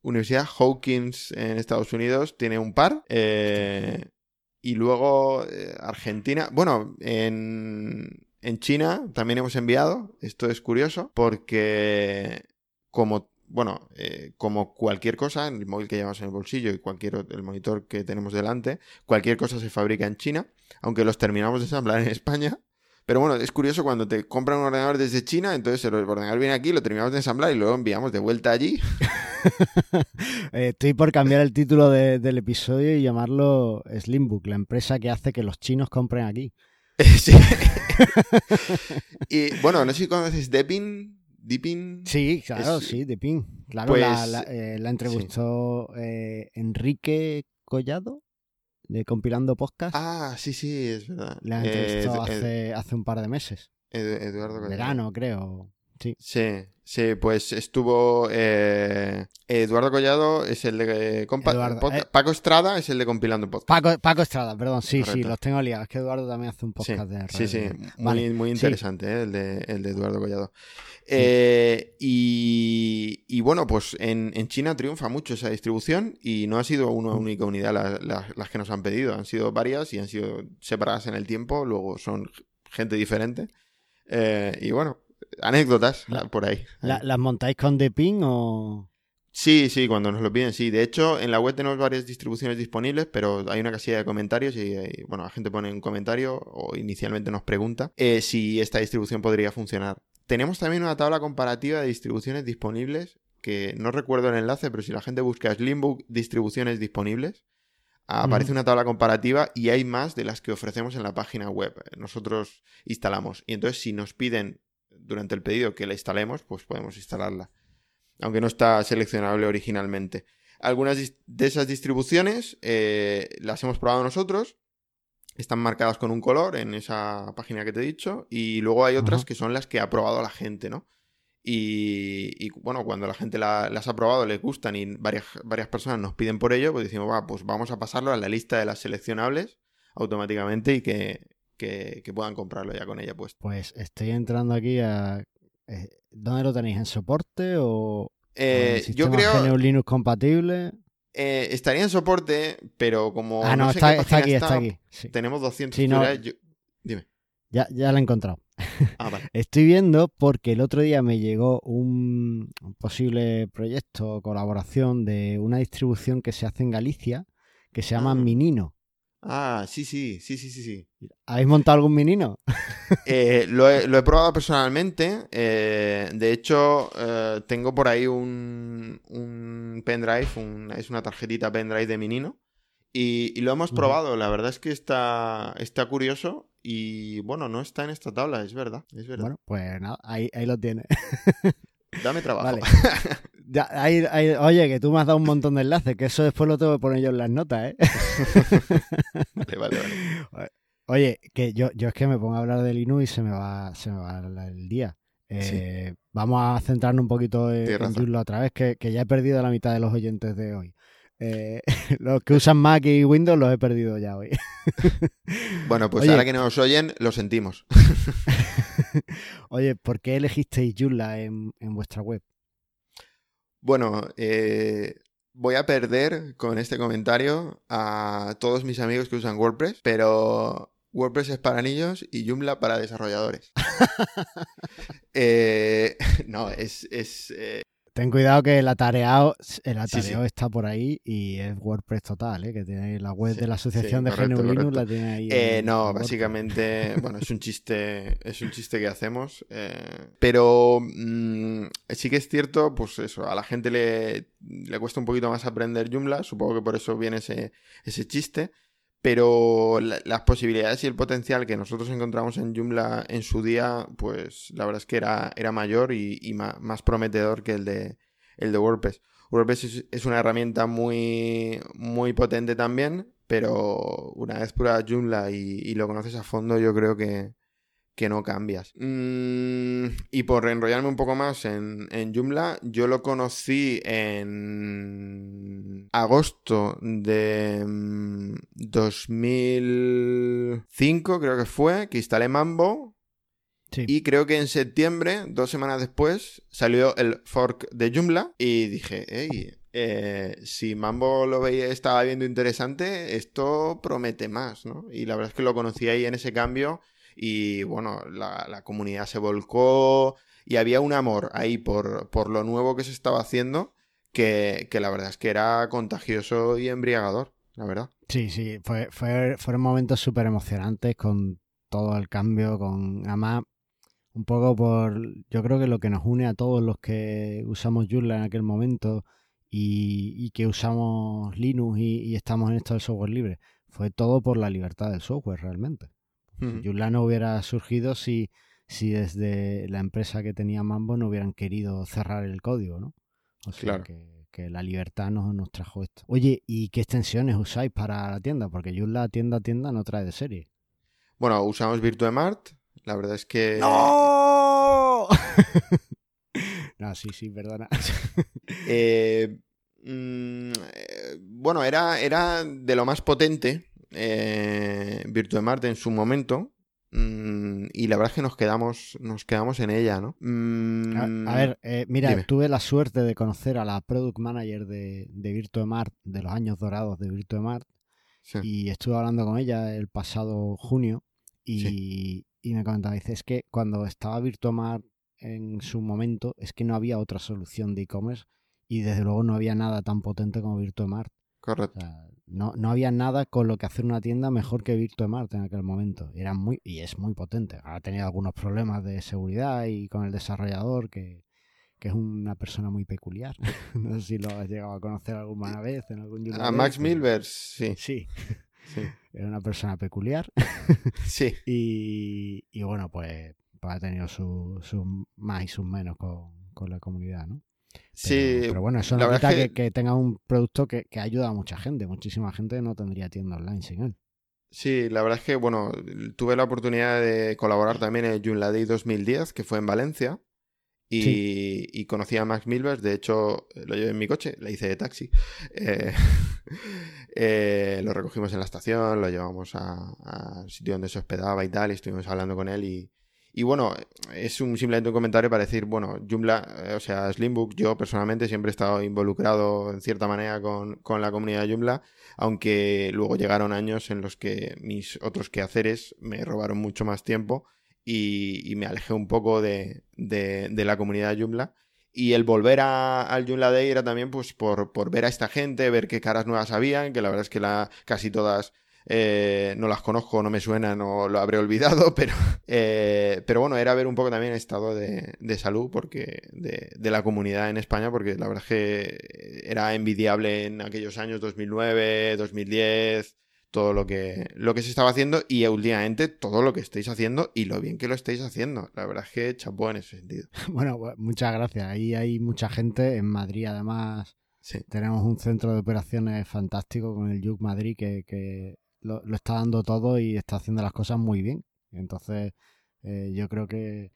Universidad Hawkins en Estados Unidos tiene un par. eh, y luego eh, Argentina. Bueno, en, en China también hemos enviado. Esto es curioso porque como bueno, eh, como cualquier cosa, el móvil que llevamos en el bolsillo y cualquier el monitor que tenemos delante, cualquier cosa se fabrica en China, aunque los terminamos de ensamblar en España. Pero bueno, es curioso cuando te compran un ordenador desde China, entonces el ordenador viene aquí, lo terminamos de ensamblar y luego enviamos de vuelta allí. [laughs] Eh, estoy por cambiar el título de- del episodio y llamarlo Slimbook, la empresa que hace que los chinos compren aquí. [laughs] Sí. [laughs] y bueno, no sé si conoces. Deepin. Sí, claro, Es- sí, de PIN. Claro, Pues, la, la, eh, la entrevistó eh, Enrique Collado, de Compilando Podcast. Ah, sí, sí, es verdad. la Eh, entrevistó Edu- hace, hace un par de meses. Edu- Eduardo. Verano, creo. sí. Sí, sí, pues estuvo eh, Eduardo Collado es el de compa- Eduardo, podcast- eh. Paco Estrada es el de compilando podcast. Paco, Paco Estrada, perdón, sí, sí, los tengo liados. Es que Eduardo también hace un Sí, podcast de sí, sí, radio. muy, sí. interesante eh, el, de, el de Eduardo Collado. Eh, y, y bueno, pues en, en China triunfa mucho esa distribución y no ha sido una única unidad la- la- las que nos han pedido, han sido varias y han sido separadas en el tiempo, luego son gente diferente. Eh, y bueno, anécdotas La- por ahí. La- ¿Las montáis con The Pin o...? Sí, sí, cuando nos lo piden, sí. De hecho, en la web tenemos varias distribuciones disponibles, pero hay una casilla de comentarios y, y, bueno, la gente pone un comentario o inicialmente nos pregunta eh, si esta distribución podría funcionar. Tenemos también una tabla comparativa de distribuciones disponibles, que no recuerdo el enlace, pero si la gente busca Slimbook distribuciones disponibles, aparece una tabla comparativa y hay más de las que ofrecemos en la página web. Nosotros instalamos. Y entonces, si nos piden durante el pedido que la instalemos, pues podemos instalarla aunque no está seleccionable originalmente. Algunas de esas distribuciones eh, las hemos probado nosotros, están marcadas con un color en esa página que te he dicho, y luego hay otras que son las que ha probado la gente, ¿no? Y, y, bueno, cuando la gente la- las ha probado, les gustan y varias, varias personas nos piden por ello, pues decimos, va, pues vamos a pasarlo a la lista de las seleccionables automáticamente y que, que- que puedan comprarlo ya con ella puesta. Pues estoy entrando aquí a... eh, ¿Dónde lo tenéis? ¿En soporte o, Eh, yo creo... GNU Linux compatible? Eh, estaría en soporte, pero como. ah, no, sé está, está aquí, está está, aquí. Sí. Tenemos 200 Sí, no. tutoriales, yo- Dime. Ya, ya lo he encontrado. Ah, vale. [laughs] Estoy viendo porque el otro día me llegó un, un posible proyecto o colaboración de una distribución que se hace en Galicia que se llama Ah. Minino. Ah, sí, sí, sí, sí, sí. sí. ¿Habéis montado algún Minino? [laughs] Eh, lo, he, lo he probado personalmente. eh, de hecho, eh, tengo por ahí un, un pendrive, un- es una tarjetita pendrive de Minino. Y, y lo hemos probado. La verdad es que está, está curioso. Y bueno, no está en esta tabla, es verdad. Es verdad. Bueno, pues nada, ahí, ahí lo tienes. [laughs] Dame trabajo. Vale. [laughs] Ya, ahí- ahí- oye, que tú me has dado un montón de enlaces, que eso después lo tengo que poner yo en las notas, ¿eh? vale, vale, vale. Oye, que yo, yo es que me pongo a hablar de Linux y se me va, se me va el, día. Eh, Vamos a centrarnos un poquito en, en. Joomla otra vez, que, que ya he perdido la mitad de los oyentes de hoy. Eh, [laughs] los que usan Mac y Windows los he perdido ya hoy. [laughs] Bueno, pues Oye. ahora que nos oyen, lo sentimos. [laughs] Oye, ¿por qué elegisteis Joomla en, en vuestra web? Bueno, eh, voy a perder con este comentario a todos mis amigos que usan WordPress, pero WordPress es para niños y Joomla para desarrolladores. [laughs] Eh, [laughs] no, es... es, eh, Ten cuidado que el atareado, el atareo sí. está por ahí y es WordPress total, ¿eh? que tiene la web Sí, de la asociación de correcto, GNU Linux, correcto. la tiene ahí. eh, en- no, en básicamente, [laughs] bueno, es un chiste, es un chiste que hacemos, eh, pero mm, sí que es cierto, pues eso, a la gente le, le cuesta un poquito más aprender Joomla, supongo que por eso viene ese, ese chiste, pero la- las posibilidades y el potencial que nosotros encontramos en Joomla en su día, pues la verdad es que era, era mayor y, más prometedor que el de, el de WordPress. WordPress es, es una herramienta muy, muy potente también, pero una vez pruebas Joomla y lo conoces a fondo, yo creo que, que no cambias. Mm, y por enrollarme un poco más en, en Joomla, yo lo conocí en agosto de mm, 2005, creo que fue, que instalé Mambo. Sí. Y creo que en septiembre, dos semanas después, salió el fork de Joomla y dije, hey, eh, si Mambo lo veía, estaba viendo interesante, esto promete más, ¿no? Y la verdad es que lo conocí ahí en ese cambio y bueno, la, la comunidad se volcó y había un amor ahí por, por lo nuevo que se estaba haciendo que, que la verdad es que era contagioso y embriagador, la verdad. Sí, sí, fue, fue- fueron momentos súper emocionantes con todo el cambio, con además un poco por, yo creo que lo que nos une a todos los que usamos Joomla en aquel momento y, y que usamos Linux y, y estamos en esto del software libre, fue todo por la libertad del software realmente. Ujú. Joomla no hubiera surgido si, si desde la empresa que tenía Mambo no hubieran querido cerrar el código, ¿no? O sea Claro. que, que la libertad nos, nos trajo esto. Oye, ¿y qué extensiones usáis para la tienda? Porque Joomla tienda a tienda no trae de serie. Bueno, usamos VirtueMart, la verdad es que... ¡No! [laughs] no, sí, sí, perdona. Eh, mm, eh, bueno, era, era de lo más potente eh, Marte en su momento. Mm, y la verdad es que nos quedamos, nos quedamos en ella, ¿no? Mm, a, ver, eh, mira, tuve la suerte de conocer a la product manager de, de Mart de los años dorados de VirtueMart, y estuve hablando con ella el pasado junio y, y me comentaba, dice, es que cuando estaba VirtueMart en su momento, es que no había otra solución de e-commerce y desde luego no había nada tan potente como VirtueMart. Correcto. no, no, había nada con lo que hacer una tienda mejor que VirtueMart en aquel momento. Era muy, y es muy potente. Ha tenido algunos problemas de seguridad y con el desarrollador que, que es una persona muy peculiar. [laughs] no sé si lo has llegado a conocer alguna vez en algún A Max Milvers, sí. Sí. [laughs] Era una persona peculiar. [laughs] sí. Y, bueno, pues, pues, ha tenido sus su más y sus menos con, la comunidad, ¿no? Sí. Pero bueno, eso no quita que... Que, tenga un producto que, que ayuda a mucha gente. Muchísima gente no tendría tienda online sin él. Sí, la verdad es que, bueno, tuve la oportunidad de colaborar también en Joomla Day 2010, que fue en Valencia. Y, conocí a Max Milvers, de hecho lo llevé en mi coche, le hice de taxi. Eh, [laughs] eh, lo recogimos en la estación, lo llevamos al sitio donde se hospedaba y tal, y estuvimos hablando con él. Y, y bueno, es un, simplemente un comentario para decir, bueno, Joomla, eh, o sea, Slimbook, yo personalmente siempre he estado involucrado en cierta manera con, con la comunidad de Joomla, aunque luego llegaron años en los que mis otros quehaceres me robaron mucho más tiempo y, me alejé un poco de, la comunidad Joomla. Y el volver al Joomla Day era también pues por, ver a esta gente, ver qué caras nuevas habían, que la verdad es que la, casi todas eh, no las conozco, no me suenan o lo habré olvidado, [laughs] pero, eh, pero bueno, era ver un poco también el estado de, salud porque de, la comunidad en España, porque la verdad es que era envidiable en aquellos años 2009, 2010, todo lo que, lo que se estaba haciendo y últimamente todo lo que estáis haciendo y lo bien que lo estáis haciendo. La verdad es que chapó en ese sentido. [laughs] Bueno, muchas gracias. Ahí hay mucha gente. En Madrid, además, tenemos un centro de operaciones fantástico con el Yuk Madrid que, lo, está dando todo y está haciendo las cosas muy bien. Entonces, eh, yo creo que,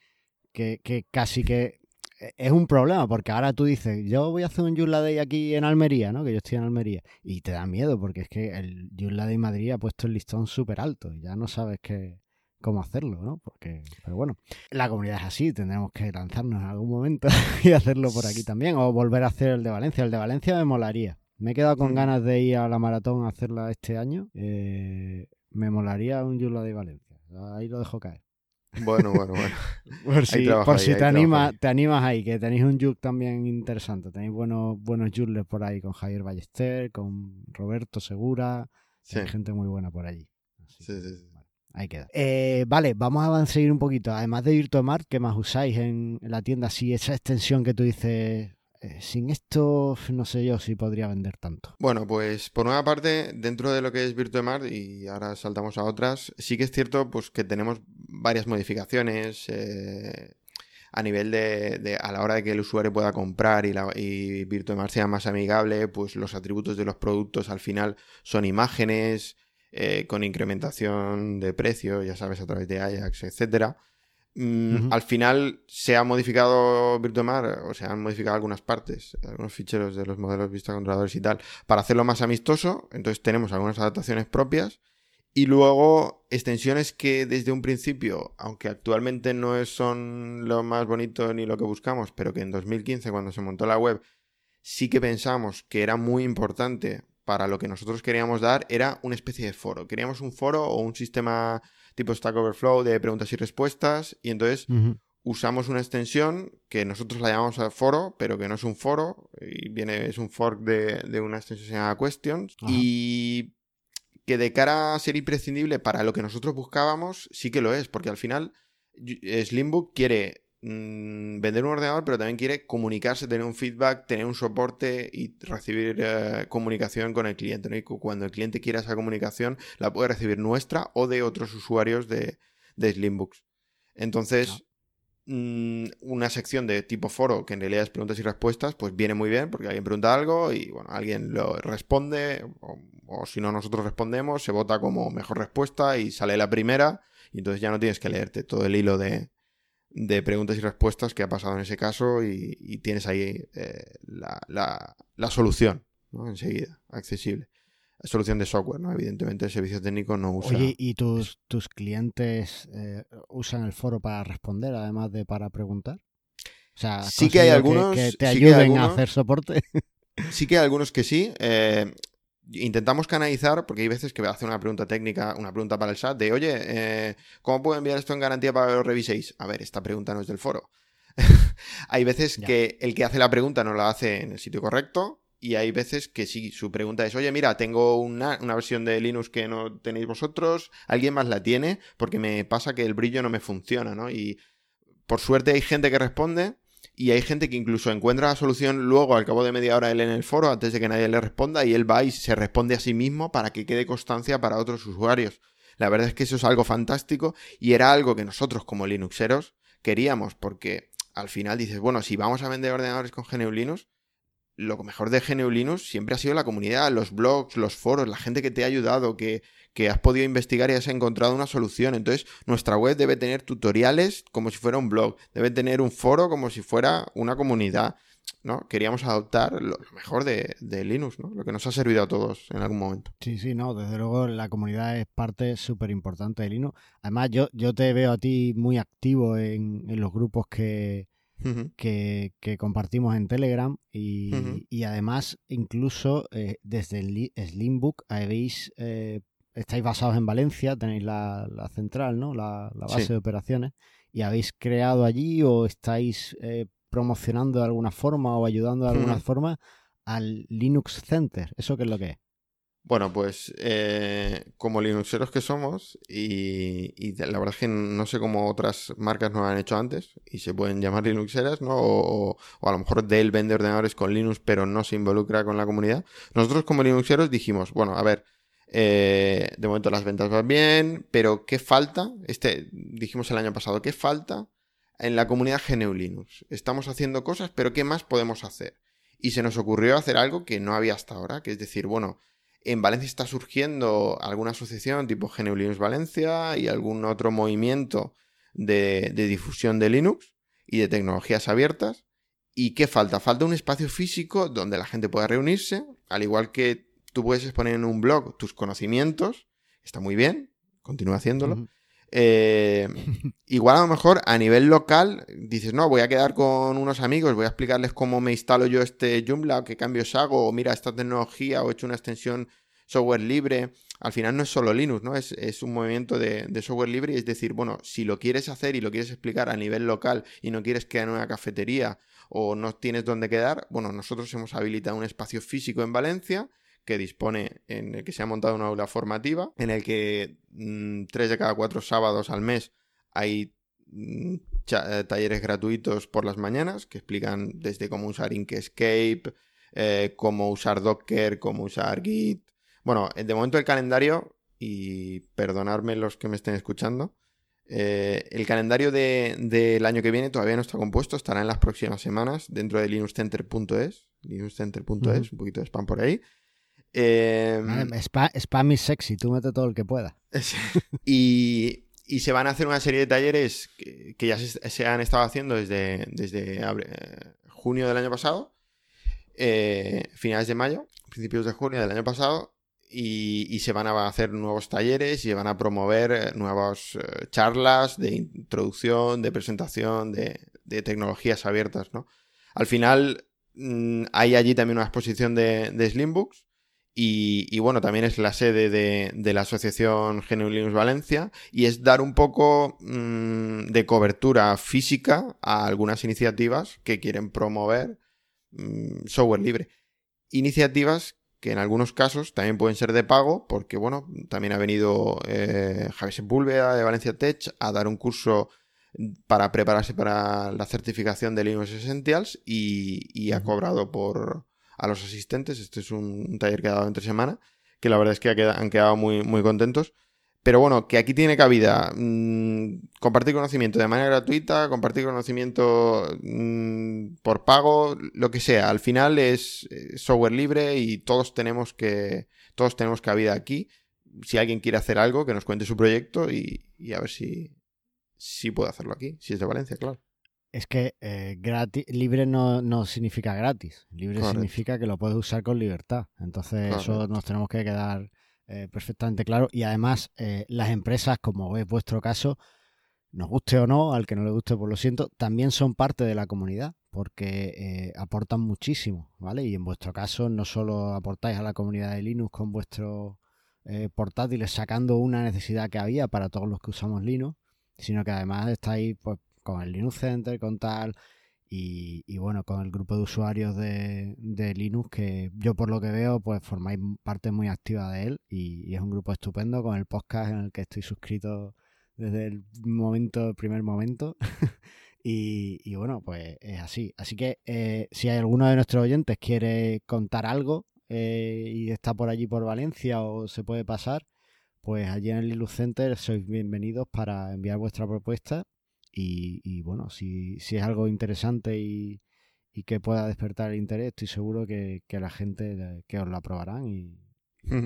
que, que casi que e-, es un problema porque ahora tú dices, yo voy a hacer un Joomla Day aquí en Almería, ¿no? Que yo estoy en Almería. Y te da miedo porque es que el Joomla Day Madrid ha puesto el listón súper alto y ya no sabes qué, cómo hacerlo, ¿no? Porque, pero bueno, la comunidad es así, tendremos que lanzarnos en algún momento [laughs] y hacerlo por aquí también o volver a hacer el de Valencia. El de Valencia me molaría. Me he quedado con mm. ganas de ir a la maratón a hacerla este año. Eh, me molaría un Joomla Day Valencia. Ahí lo dejo caer. Bueno, bueno, bueno. [laughs] por si, por si te, anima, te animas ahí, que tenéis un Juke también interesante. Tenéis buenos, buenos por ahí con Javier Ballester, con Roberto Segura. Hay gente muy buena por allí. sí, sí, sí. ahí queda. Eh, vale, vamos a seguir un poquito. Además de VirtueMart, ¿qué más usáis en, la tienda? Si esa extensión que tú dices sin esto, no sé yo si podría vender tanto. Bueno, pues por una parte, dentro de lo que es VirtueMart, y ahora saltamos a otras, sí que es cierto pues, que tenemos varias modificaciones eh, a nivel de, a la hora de que el usuario pueda comprar y VirtueMart sea más amigable, pues los atributos de los productos al final son imágenes eh, con incrementación de precio, ya sabes, a través de Ajax, etcétera. Mm, al final se ha modificado VirtueMar, o se han modificado algunas partes, algunos ficheros de los modelos vista controladores y tal, para hacerlo más amistoso. Entonces tenemos algunas adaptaciones propias. Y luego extensiones que desde un principio, aunque actualmente no son lo más bonito ni lo que buscamos, pero que en 2015 cuando se montó la web sí que pensamos que era muy importante para lo que nosotros queríamos dar, era una especie de foro. Queríamos un foro o un sistema tipo Stack Overflow de preguntas y respuestas. Y entonces usamos una extensión que nosotros la llamamos foro, pero que no es un foro. Y viene, es un fork de, una extensión llamada Questions. Y que de cara a ser imprescindible para lo que nosotros buscábamos, sí que lo es, porque al final Slimbook quiere Mm, vender un ordenador, pero también quiere comunicarse, tener un feedback, tener un soporte y recibir eh, comunicación con el cliente. Y cuando el cliente quiera esa comunicación, la puede recibir nuestra o de otros usuarios de, de Slimbooks. Entonces, mm, una sección de tipo foro, que en realidad es preguntas y respuestas, pues viene muy bien porque alguien pregunta algo y bueno, alguien lo responde, o, o si no, nosotros respondemos, se vota como mejor respuesta y sale la primera, y entonces ya no tienes que leerte todo el hilo de, de preguntas y respuestas que ha pasado en ese caso y, tienes ahí eh, la, solución, ¿no? Enseguida, accesible. Solución de software, ¿no? Evidentemente el servicio técnico no usa... Oye, ¿y tus, tus clientes eh, usan el foro para responder, además de para preguntar? O sea, sí que hay algunos que, te ayuden a hacer soporte. [laughs] Sí que hay algunos que sí. Eh, intentamos canalizar, porque hay veces que hace una pregunta técnica, una pregunta para el chat de, oye, eh, ¿cómo puedo enviar esto en garantía para que lo reviséis? A ver, esta pregunta no es del foro. [laughs] hay veces que el que hace la pregunta no la hace en el sitio correcto. Y hay veces que sí, su pregunta es, oye, mira, tengo una, una, versión de Linux que no tenéis vosotros, alguien más la tiene, porque me pasa que el brillo no me funciona, ¿no? Y por suerte hay gente que responde, y hay gente que incluso encuentra la solución luego al cabo de media hora él en el foro antes de que nadie le responda y él va y se responde a sí mismo para que quede constancia para otros usuarios. La verdad es que eso es algo fantástico y era algo que nosotros como Linuxeros queríamos porque al final dices, bueno, si vamos a vender ordenadores con GNU Linux, lo mejor de GNU Linux siempre ha sido la comunidad, los blogs, los foros, la gente que te ha ayudado, que, que has podido investigar y has encontrado una solución. Entonces, nuestra web debe tener tutoriales como si fuera un blog, debe tener un foro como si fuera una comunidad. ¿no? Queríamos adoptar lo mejor de, Linux, ¿no? Lo que nos ha servido a todos en algún momento. Sí, sí, no, desde luego la comunidad es parte súper importante de Linux. Además, yo, yo te veo a ti muy activo en, los grupos que, que, compartimos en Telegram y, además incluso eh, desde el Slimbook habéis eh, estáis basados en Valencia, tenéis la, central, ¿no? La, base de operaciones, y habéis creado allí o estáis eh, promocionando de alguna forma o ayudando de alguna forma al Linux Center. ¿Eso qué es lo que es? Bueno, pues eh, como Linuxeros que somos, y, la verdad es que no sé cómo otras marcas no han hecho antes, y se pueden llamar Linuxeras, ¿no? O, o, a lo mejor Dell vende ordenadores con Linux, pero no se involucra con la comunidad. Nosotros como Linuxeros dijimos, bueno, a ver, eh, de momento las ventas van bien, pero ¿qué falta? Este, dijimos el año pasado, ¿qué falta en la comunidad GNU Linux? Estamos haciendo cosas, pero ¿qué más podemos hacer? Y se nos ocurrió hacer algo que no había hasta ahora, que es decir, bueno, en Valencia está surgiendo alguna asociación tipo GNU Linux Valencia y algún otro movimiento de, difusión de Linux y de tecnologías abiertas. ¿Y qué falta? Falta un espacio físico donde la gente pueda reunirse, al igual que tú puedes exponer en un blog tus conocimientos, está muy bien, continúa haciéndolo. Eh, [laughs] igual a lo mejor a nivel local dices, no, voy a quedar con unos amigos, voy a explicarles cómo me instalo yo este Joomla, qué cambios hago, o mira esta tecnología, o he hecho una extensión software libre. Al final no es solo Linux, ¿no? Es, un movimiento de, de, software libre y es decir, bueno, si lo quieres hacer y lo quieres explicar a nivel local y no quieres quedar en una cafetería o no tienes dónde quedar, bueno, nosotros hemos habilitado un espacio físico en Valencia que dispone en el que se ha montado una aula formativa, en el que mm, tres de cada cuatro sábados al mes hay mm, eh, talleres gratuitos por las mañanas que explican desde cómo usar Inkscape, eh, cómo usar Docker, cómo usar Git. Bueno, de momento el calendario, y perdonadme los que me estén escuchando, eh, el calendario del año que viene todavía no está compuesto, estará en las próximas semanas dentro de linuxcenter.es, linuxcenter.es, un poquito de spam por ahí. Eh, spam, is sexy, tú mete todo el que pueda. [laughs] y, se van a hacer una serie de talleres que, ya se, han estado haciendo desde, desde eh, junio del año pasado, eh, finales de mayo, principios de junio del año pasado, y, se van a hacer nuevos talleres y van a promover nuevas charlas de introducción, de presentación, de, tecnologías abiertas, ¿no? Al final mm, hay allí también una exposición de, de Slimbooks y, bueno, también es la sede de, la asociación GNU Linux Valencia y es dar un poco mm, de cobertura física a algunas iniciativas que quieren promover mm, software libre. Iniciativas que en algunos casos también pueden ser de pago, porque bueno, también ha venido eh, Javier Sepúlveda de Valencia Tech a dar un curso para prepararse para la certificación de Linux Essentials y ha cobrado por, a los asistentes. Este es un taller que ha dado entre semana, que la verdad es que han quedado muy, muy contentos. Pero bueno, que aquí tiene cabida mm, compartir conocimiento de manera gratuita, compartir conocimiento mm, por pago, lo que sea. Al final es software libre y todos tenemos que todos tenemos cabida aquí. Si alguien quiere hacer algo, que nos cuente su proyecto y, a ver si sí puedo hacerlo aquí, si es de Valencia, claro. Es que eh, gratis, libre no, no, significa gratis. Libre significa que lo puedes usar con libertad. Entonces, eso nos tenemos que quedar eh, perfectamente claro. Y además, eh, las empresas, como es vuestro caso, nos guste o no, al que no le guste, pues lo siento, también son parte de la comunidad porque aportan muchísimo, ¿vale? Y en vuestro caso, no solo aportáis a la comunidad de Linux con vuestros portátiles sacando una necesidad que había para todos los que usamos Linux, sino que además estáis pues, con el Linux Center, con tal, y, bueno, con el grupo de usuarios de, Linux que yo por lo que veo pues formáis parte muy activa de él y, es un grupo estupendo con el podcast en el que estoy suscrito desde el momento, primer momento. [laughs] y, bueno, pues es así. Así que eh, si hay alguno de nuestros oyentes quiere contar algo eh, y está por allí por Valencia o se puede pasar, pues allí en el Linux Center sois bienvenidos para enviar vuestra propuesta y, bueno, si, si, es algo interesante y, que pueda despertar el interés, estoy seguro que, la gente que os lo aprobarán y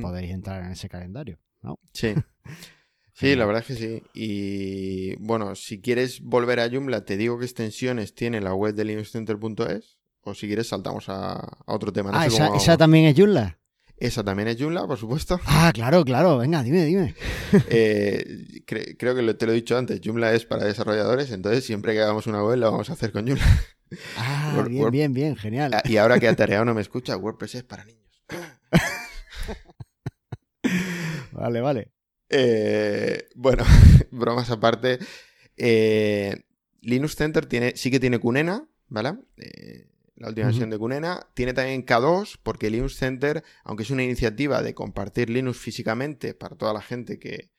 podéis entrar en ese calendario, ¿no? Sí. [laughs] Sí, la verdad es que sí. Y bueno, si quieres volver a Joomla, te digo qué extensiones tiene la web de linuxcenter.es. O si quieres, saltamos a, otro tema. ah, esa, también es Joomla. Esa también es Joomla, por supuesto. [laughs] Ah, claro, claro. Venga, dime, dime. [laughs] Eh, creo que te lo he dicho antes. Joomla es para desarrolladores, entonces siempre que hagamos una web lo vamos a hacer con Joomla. Ah, [laughs] bien, bien, bien, genial. Y ahora que Atareado no me escucha, WordPress es para niños. vale, vale. Eh, bueno, bromas aparte. Eh, Linux Center tiene, sí que tiene Cunena, ¿vale? La última versión de Cunena. Tiene también K2, porque Linux Center, aunque es una iniciativa de compartir Linux físicamente para toda la gente que,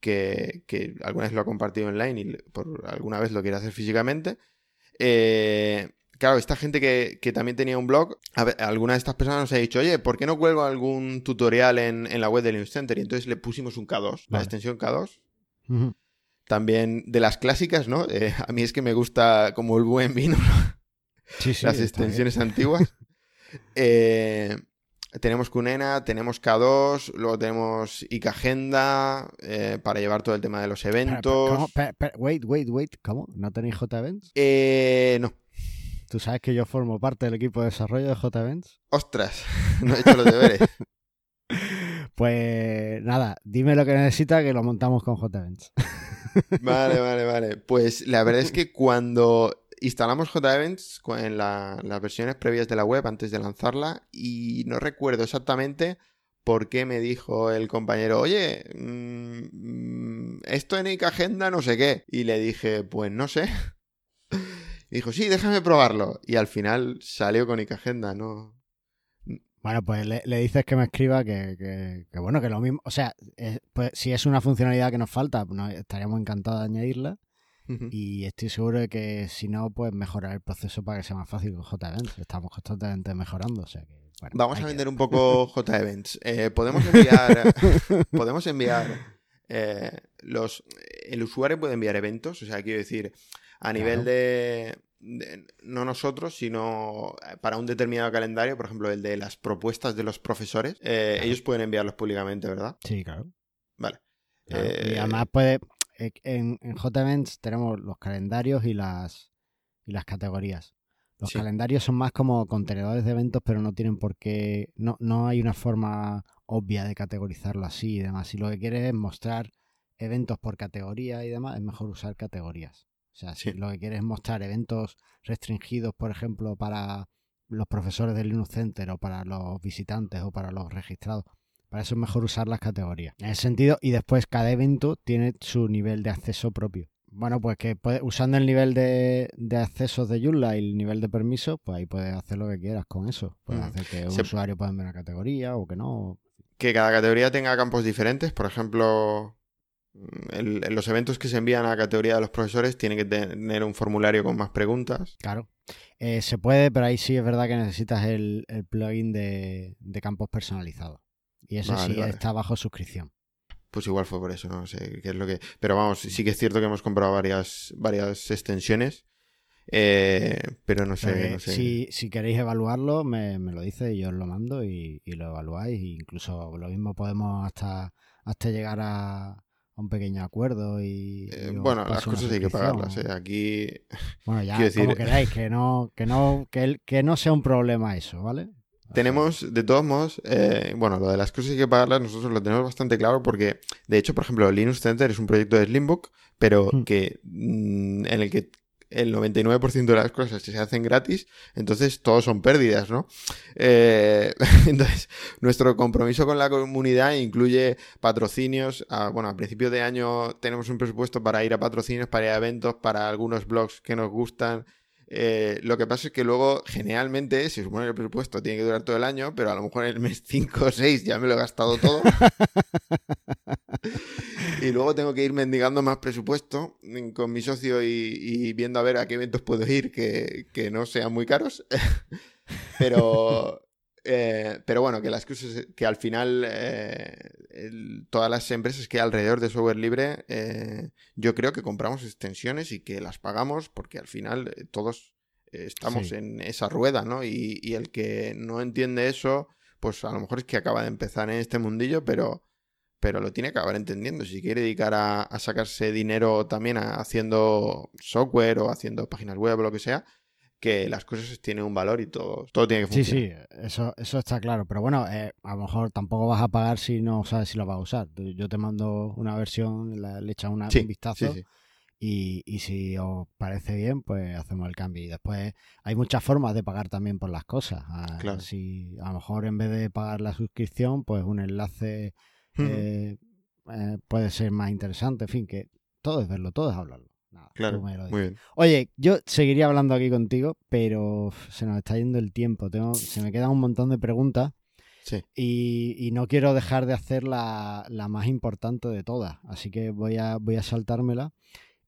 que, alguna vez lo ha compartido online y por alguna vez lo quiere hacer físicamente, eh, claro, esta gente que, también tenía un blog, alguna de estas personas nos ha dicho, oye, ¿por qué no cuelgo algún tutorial en, la web de Linux Center? Y entonces le pusimos un K2, la extensión K2. También de las clásicas, ¿no? Eh, a mí es que me gusta como el buen vino las extensiones antiguas. [laughs] Eh, tenemos Kunena, tenemos K2, luego tenemos IK Agenda eh, para llevar todo el tema de los eventos. wait, wait, wait, ¿cómo? ¿No tenéis JEvents? Eh, no. ¿Tú sabes que yo formo parte del equipo de desarrollo de JEvents? Ostras, [laughs] no he hecho los deberes. [laughs] pues nada, dime lo que necesita que lo montamos con JEvents. vale, vale, vale. Pues la verdad es que cuando instalamos JEvents en las versiones previas de la web antes de lanzarla y no recuerdo exactamente por qué me dijo el compañero, oye, mm, esto en Ike Agenda no sé qué. Y le dije, pues no sé. [laughs] Dijo, sí, déjame probarlo. Y al final salió con Ike Agenda, ¿no? Bueno, pues le, dices que me escriba que, bueno, que lo mismo. O sea, pues, si es una funcionalidad que nos falta, pues estaríamos encantados de añadirla. Y estoy seguro de que si no, pues mejorar el proceso para que sea más fácil con JEvents. Estamos constantemente mejorando, o sea que... Vamos a vender un poco [laughs] JEvents. Eh, podemos enviar... [laughs] podemos enviar... Eh, los, el usuario puede enviar eventos, o sea, quiero decir, a nivel de, no nosotros, sino para un determinado calendario, por ejemplo, el de las propuestas de los profesores, eh, ellos pueden enviarlos públicamente, ¿verdad? Sí, claro. Vale. y además puede, eh, en, en JEvents tenemos los calendarios y las, y las categorías. Los calendarios son más como contenedores de eventos, pero no tienen por qué. No, no hay una forma obvia de categorizarlo así y demás. Si lo que quieres es mostrar eventos por categoría y demás, es mejor usar categorías. O sea, si lo que quieres es mostrar eventos restringidos, por ejemplo, para los profesores del Linux Center o para los visitantes o para los registrados, para eso es mejor usar las categorías. En ese sentido, y después cada evento tiene su nivel de acceso propio. Bueno, pues que usando el nivel de, de accesos de Joomla y el nivel de permiso, pues ahí puedes hacer lo que quieras con eso. Puedes hacer que un usuario pueda ver una categoría o que no. Que cada categoría tenga campos diferentes. Por ejemplo, en los eventos que se envían a la categoría de los profesores tienen que tener un formulario con más preguntas. Claro. Eh, se puede, pero ahí sí es verdad que necesitas el, plugin de campos personalizados. Y ese sí está bajo suscripción. Pues igual fue por eso, no sé qué es lo que. Pero vamos, sí que es cierto que hemos comprado varias, varias extensiones. Eh, pero no sé, Si, si, queréis evaluarlo, me, lo dice y yo os lo mando y, lo evaluáis. E incluso lo mismo podemos hasta, hasta llegar a, un pequeño acuerdo y... Eh, y bueno, las cosas hay que pagarlas. ¿eh? Aquí Bueno, ya, decir- como queráis, que no, que no, que, el- que no sea un problema eso, ¿vale? Tenemos, de todos modos, eh, bueno, lo de las cosas hay que pagarlas, nosotros lo tenemos bastante claro porque, de hecho, por ejemplo, Linux Center es un proyecto de Slimbook, pero Hmm. que mm, en el que el 99% de las cosas se hacen gratis, entonces todos son pérdidas, ¿no? Eh, [laughs] entonces, nuestro compromiso con la comunidad incluye patrocinios. a- bueno, a principio de año tenemos un presupuesto para ir a patrocinios, para ir a eventos, para algunos blogs que nos gustan. Eh, lo que pasa es que luego, generalmente, se supone que el presupuesto tiene que durar todo el año, pero a lo mejor en el mes [laughs] 5 o 6 ya me lo he gastado todo. [laughs] y luego tengo que ir mendigando más presupuesto con mi socio y, y viendo a ver a qué eventos puedo ir que, que no sean muy caros. [laughs] pero, eh, pero bueno, que las cosas, que al final eh, el- todas las empresas que hay alrededor de software libre, eh, yo creo que compramos extensiones y que las pagamos porque al final todos estamos Sí. en esa rueda, ¿no? Y, y el que no entiende eso, pues a lo mejor es que acaba de empezar en este mundillo, pero pero lo tiene que acabar entendiendo. Si quiere dedicar a, a sacarse dinero también a- haciendo software o haciendo páginas web o lo que sea, que las cosas tienen un valor y todo, todo tiene que Sí, funcionar. sí, eso, eso está claro. Pero bueno, eh, a lo mejor tampoco vas a pagar si no sabes si lo vas a usar. Yo te mando una versión, la- le echas una- Sí, un vistazo sí, sí. Y, y si os parece bien, pues hacemos el cambio. Y después hay muchas formas de pagar también por las cosas. Ah, Claro. Si a lo mejor en vez de pagar la suscripción, pues un enlace eh, eh, puede ser más interesante. En fin, que todo es verlo, todo es hablarlo. Nada, Claro, tú me lo dices. muy bien. Oye, yo seguiría hablando aquí contigo, pero se nos está yendo el tiempo. Tengo, se me quedan un montón de preguntas Sí. y, y no quiero dejar de hacer la, la más importante de todas. Así que voy a, voy a saltármela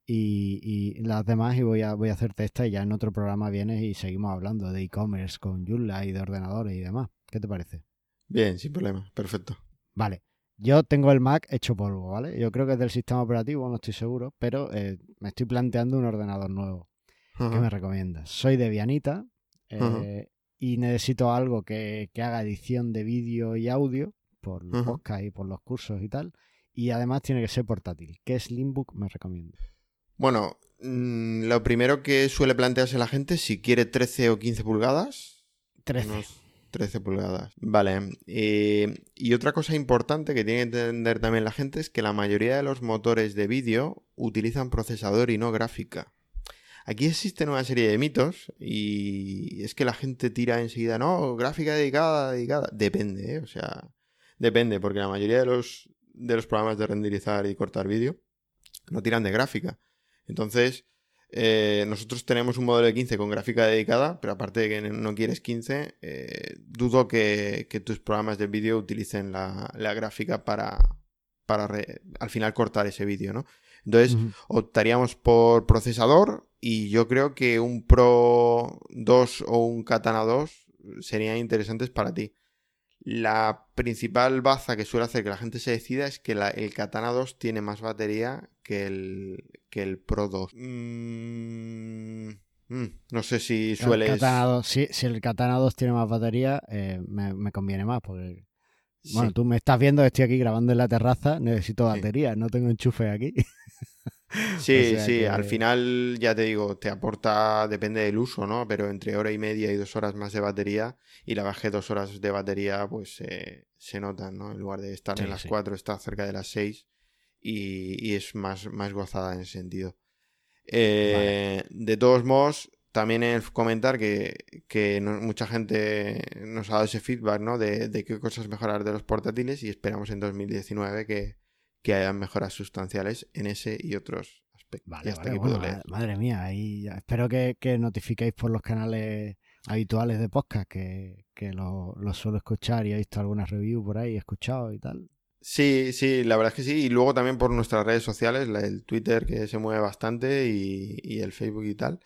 y, y las demás y voy a, voy a hacerte esta y ya en otro programa vienes y seguimos hablando de e-commerce con Joomla y de ordenadores y demás. ¿Qué te parece? Bien, sin problema. Perfecto. Vale. Yo tengo el Mac hecho polvo, ¿vale? Yo creo que es del sistema operativo, no estoy seguro, pero eh, me estoy planteando un ordenador nuevo. ¿Qué me recomiendas? Soy de Vianita eh, y necesito algo que, que haga edición de vídeo y audio por los podcast y por los cursos y tal. Y además tiene que ser portátil. ¿Qué Slimbook me recomienda? Bueno, mm, lo primero que suele plantearse la gente, si quiere 13 o 15 pulgadas, 13. Unos 13 pulgadas. Vale. eh, y otra cosa importante que tiene que entender también la gente es que la mayoría de los motores de vídeo utilizan procesador y no gráfica. Aquí existen una serie de mitos y es que la gente tira enseguida, no, gráfica dedicada, dedicada. Depende, ¿eh? O sea, depende, porque la mayoría de los, de los programas de renderizar y cortar vídeo no tiran de gráfica. Entonces, eh, nosotros tenemos un modelo de 15 con gráfica dedicada, pero aparte de que no quieres 15, eh, dudo que, que tus programas de vídeo utilicen la, la gráfica para, para re- al final cortar ese vídeo, ¿no? Entonces, optaríamos por procesador y yo creo que un Pro 2 o un Katana 2 serían interesantes para ti. La principal baza que suele hacer que la gente se decida es que la- el Katana 2 tiene más batería que el, que el Pro 2. Mm, mm, no sé si 2, si, si el Katana 2 tiene más batería, eh, me, me conviene más. Porque, bueno, Sí. tú me estás viendo, estoy aquí grabando en la terraza, necesito Sí. batería, no tengo enchufe aquí. [laughs] [laughs] Sí, O sea sí, que- al final ya te digo, te aporta, depende del uso, ¿no? Pero entre hora y media y dos horas más de batería y la bajé dos horas de batería, pues eh, se notan, ¿no? En lugar de estar Sí, en las sí. cuatro, está cerca de las seis y, y es más, más gozada en ese sentido. Eh, De todos modos, también es comentar que, que no- mucha gente nos ha dado ese feedback, ¿no? De, de qué cosas mejorar de los portátiles y esperamos en 2019 que, que hayan mejoras sustanciales en ese y otros aspectos. Vale, hasta vale, aquí bueno, leer. ma- madre mía, ahí ya- espero que, que notifiquéis por los canales habituales de podcast que, que lo, lo suelo escuchar y he visto algunas reviews por ahí, he escuchado y tal. Sí, sí, la verdad es que sí. Y luego también por nuestras redes sociales, el Twitter que se mueve bastante y, y el Facebook y tal.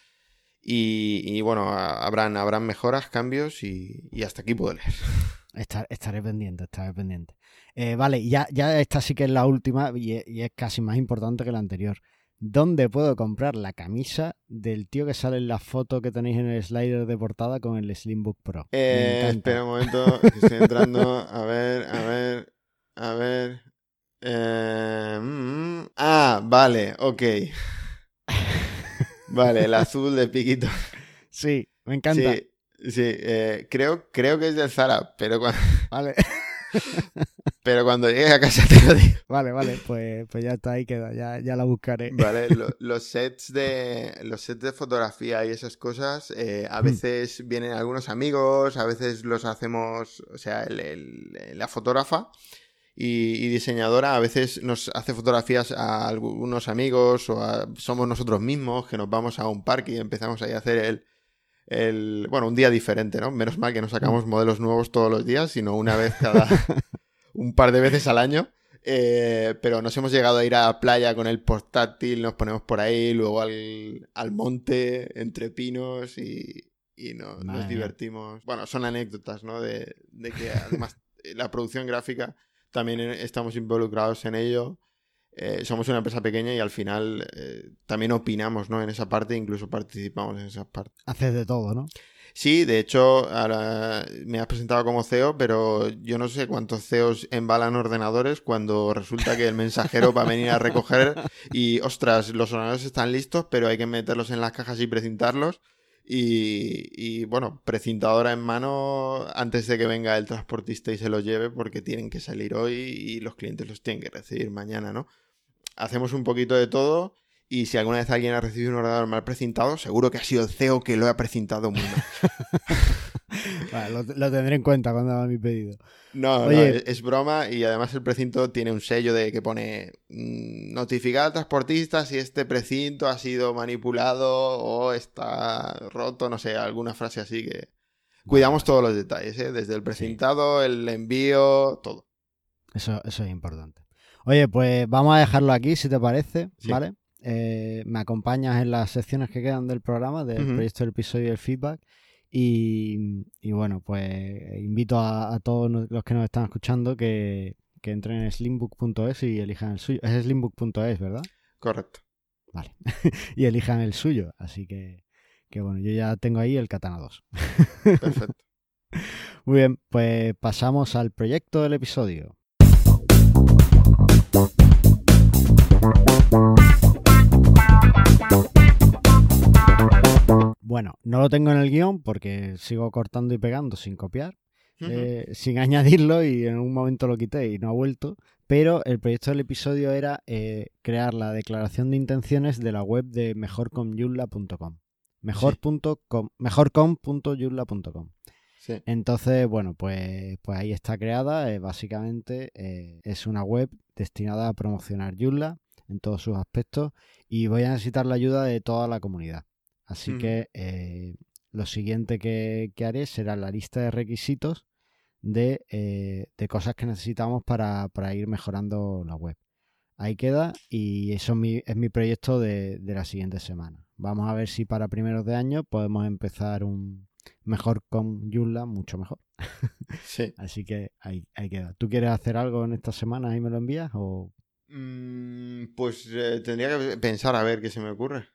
Y, y bueno, habrán, habrán mejoras, cambios y, y hasta aquí puedo leer. [laughs] Estar- estaré pendiente, estaré pendiente. Eh, vale, ya, ya esta sí que es la última y es, y es casi más importante que la anterior. ¿Dónde puedo comprar la camisa del tío que sale en la foto que tenéis en el slider de portada con el Slimbook Pro? Eh, espera un momento, [laughs] que estoy entrando. A ver, a ver, a ver. Eh, mm, ah, vale, ok. vale, el azul de piquito. Sí, me encanta. Sí, sí eh, creo, creo que es del Zara, pero cuando, Vale. [laughs] pero cuando llegue a casa te lo digo. Vale, vale, pues, pues ya está ahí queda, ya, ya la buscaré. Vale, lo- [laughs] los sets de los sets de fotografía y esas cosas, eh, a Mm. veces vienen algunos amigos, a veces los hacemos, o sea, el- el- la fotógrafa y, y diseñadora a veces nos hace fotografías a algunos amigos o a- somos nosotros mismos que nos vamos a un parque y empezamos ahí a hacer el, el bueno, un día diferente, ¿no? Menos mal que no sacamos modelos nuevos todos los días, sino una vez cada [laughs] un par de veces al año. Eh, pero nos hemos llegado a ir a la playa con el portátil, nos ponemos por ahí, luego al, al monte, entre pinos y, y nos divertimos. Bueno, son anécdotas, ¿no? De, de que además eh, la producción gráfica también estamos involucrados en ello. Eh, somos una empresa pequeña y al final eh, también opinamos, ¿no? En esa parte, incluso participamos en esa parte. Haces de todo, ¿no? Sí, de hecho, ahora me has presentado como CEO, pero yo no sé cuántos CEOs embalan ordenadores cuando resulta que el mensajero va a venir a recoger y, ostras, los ordenadores están listos, pero hay que meterlos en las cajas y precintarlos. Y, y, bueno, precintadora en mano antes de que venga el transportista y se los lleve porque tienen que salir hoy y los clientes los tienen que recibir mañana, ¿no? Hacemos un poquito de todo y si alguna vez alguien ha recibido un ordenador mal precintado, seguro que ha sido el CEO que lo ha precintado muy mal. [laughs] Vale, lo, lo tendré en cuenta cuando haga mi pedido. No, no, es broma y además el precinto tiene un sello de que pone mm, notificar al transportista si este precinto ha sido manipulado o está roto, no sé, alguna frase así que... Cuidamos todos los detalles, ¿eh? Desde el precintado, el envío, todo. Eso, eso es importante. Oye, pues vamos a dejarlo aquí, si te parece, Sí. ¿vale? Eh, me acompañas en las secciones que quedan del programa, del proyecto del episodio y el feedback. Y, y bueno, pues invito a, a todos los que nos están escuchando que, que entren en slimbook.es y elijan el suyo. Es slimbook.es, ¿verdad? Correcto. Vale. [laughs] y elijan el suyo. Así que, que bueno, yo ya tengo ahí el Katana 2. [laughs] Perfecto. Muy bien, pues pasamos al proyecto del episodio. Bueno, no lo tengo en el guion porque sigo cortando y pegando sin copiar, eh, sin [laughs] añadirlo y en un momento lo quité y no ha vuelto. Pero el proyecto del episodio era eh, crear la declaración de intenciones de la web de mejorcomyulla.com. Mejor.com. Sí. Entonces, bueno, pues, pues ahí está creada. eh, básicamente eh, es una web destinada a promocionar Joomla en todos sus aspectos y voy a necesitar la ayuda de toda la comunidad. Así Ujú. que eh, lo siguiente que, que haré será la lista de requisitos de, eh, de cosas que necesitamos para, para ir mejorando la web. Ahí queda y eso es mi, es mi proyecto de, de la siguiente semana. Vamos a ver si para primeros de año podemos empezar un mejor con Joomla, mucho mejor. Sí. [laughs] Así que ahí, ahí queda. ¿Tú quieres hacer algo en esta semana y me lo envías? O Mm, pues eh, tendría que pensar a ver qué se me ocurre.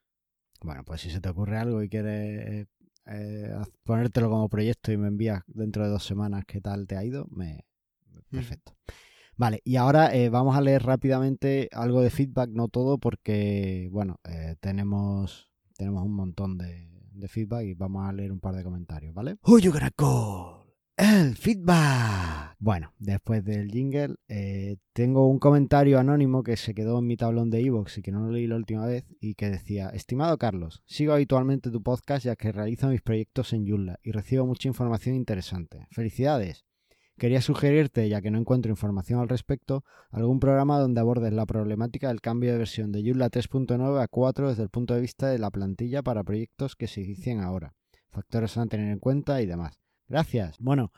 bueno, pues si se te ocurre algo y quieres eh, ponértelo como proyecto y me envías dentro de dos semanas qué tal te ha ido, me perfecto. Vale, y ahora eh, vamos a leer rápidamente algo de feedback, no todo, porque bueno, eh, tenemos tenemos un montón de, de feedback y vamos a leer un par de comentarios, ¿vale? Gonna call? El feedback. Bueno, después del jingle, eh, tengo un comentario anónimo que se quedó en mi tablón de iVoox y que no lo leí la última vez y que decía, estimado Carlos, sigo habitualmente tu podcast ya que realizo mis proyectos en Joomla y recibo mucha información interesante. Felicidades. Quería sugerirte, ya que no encuentro información al respecto, algún programa donde abordes la problemática del cambio de versión de Joomla 3.9 a 4 desde el punto de vista de la plantilla para proyectos que se inician ahora, factores a tener en cuenta y demás. Gracias. Bueno,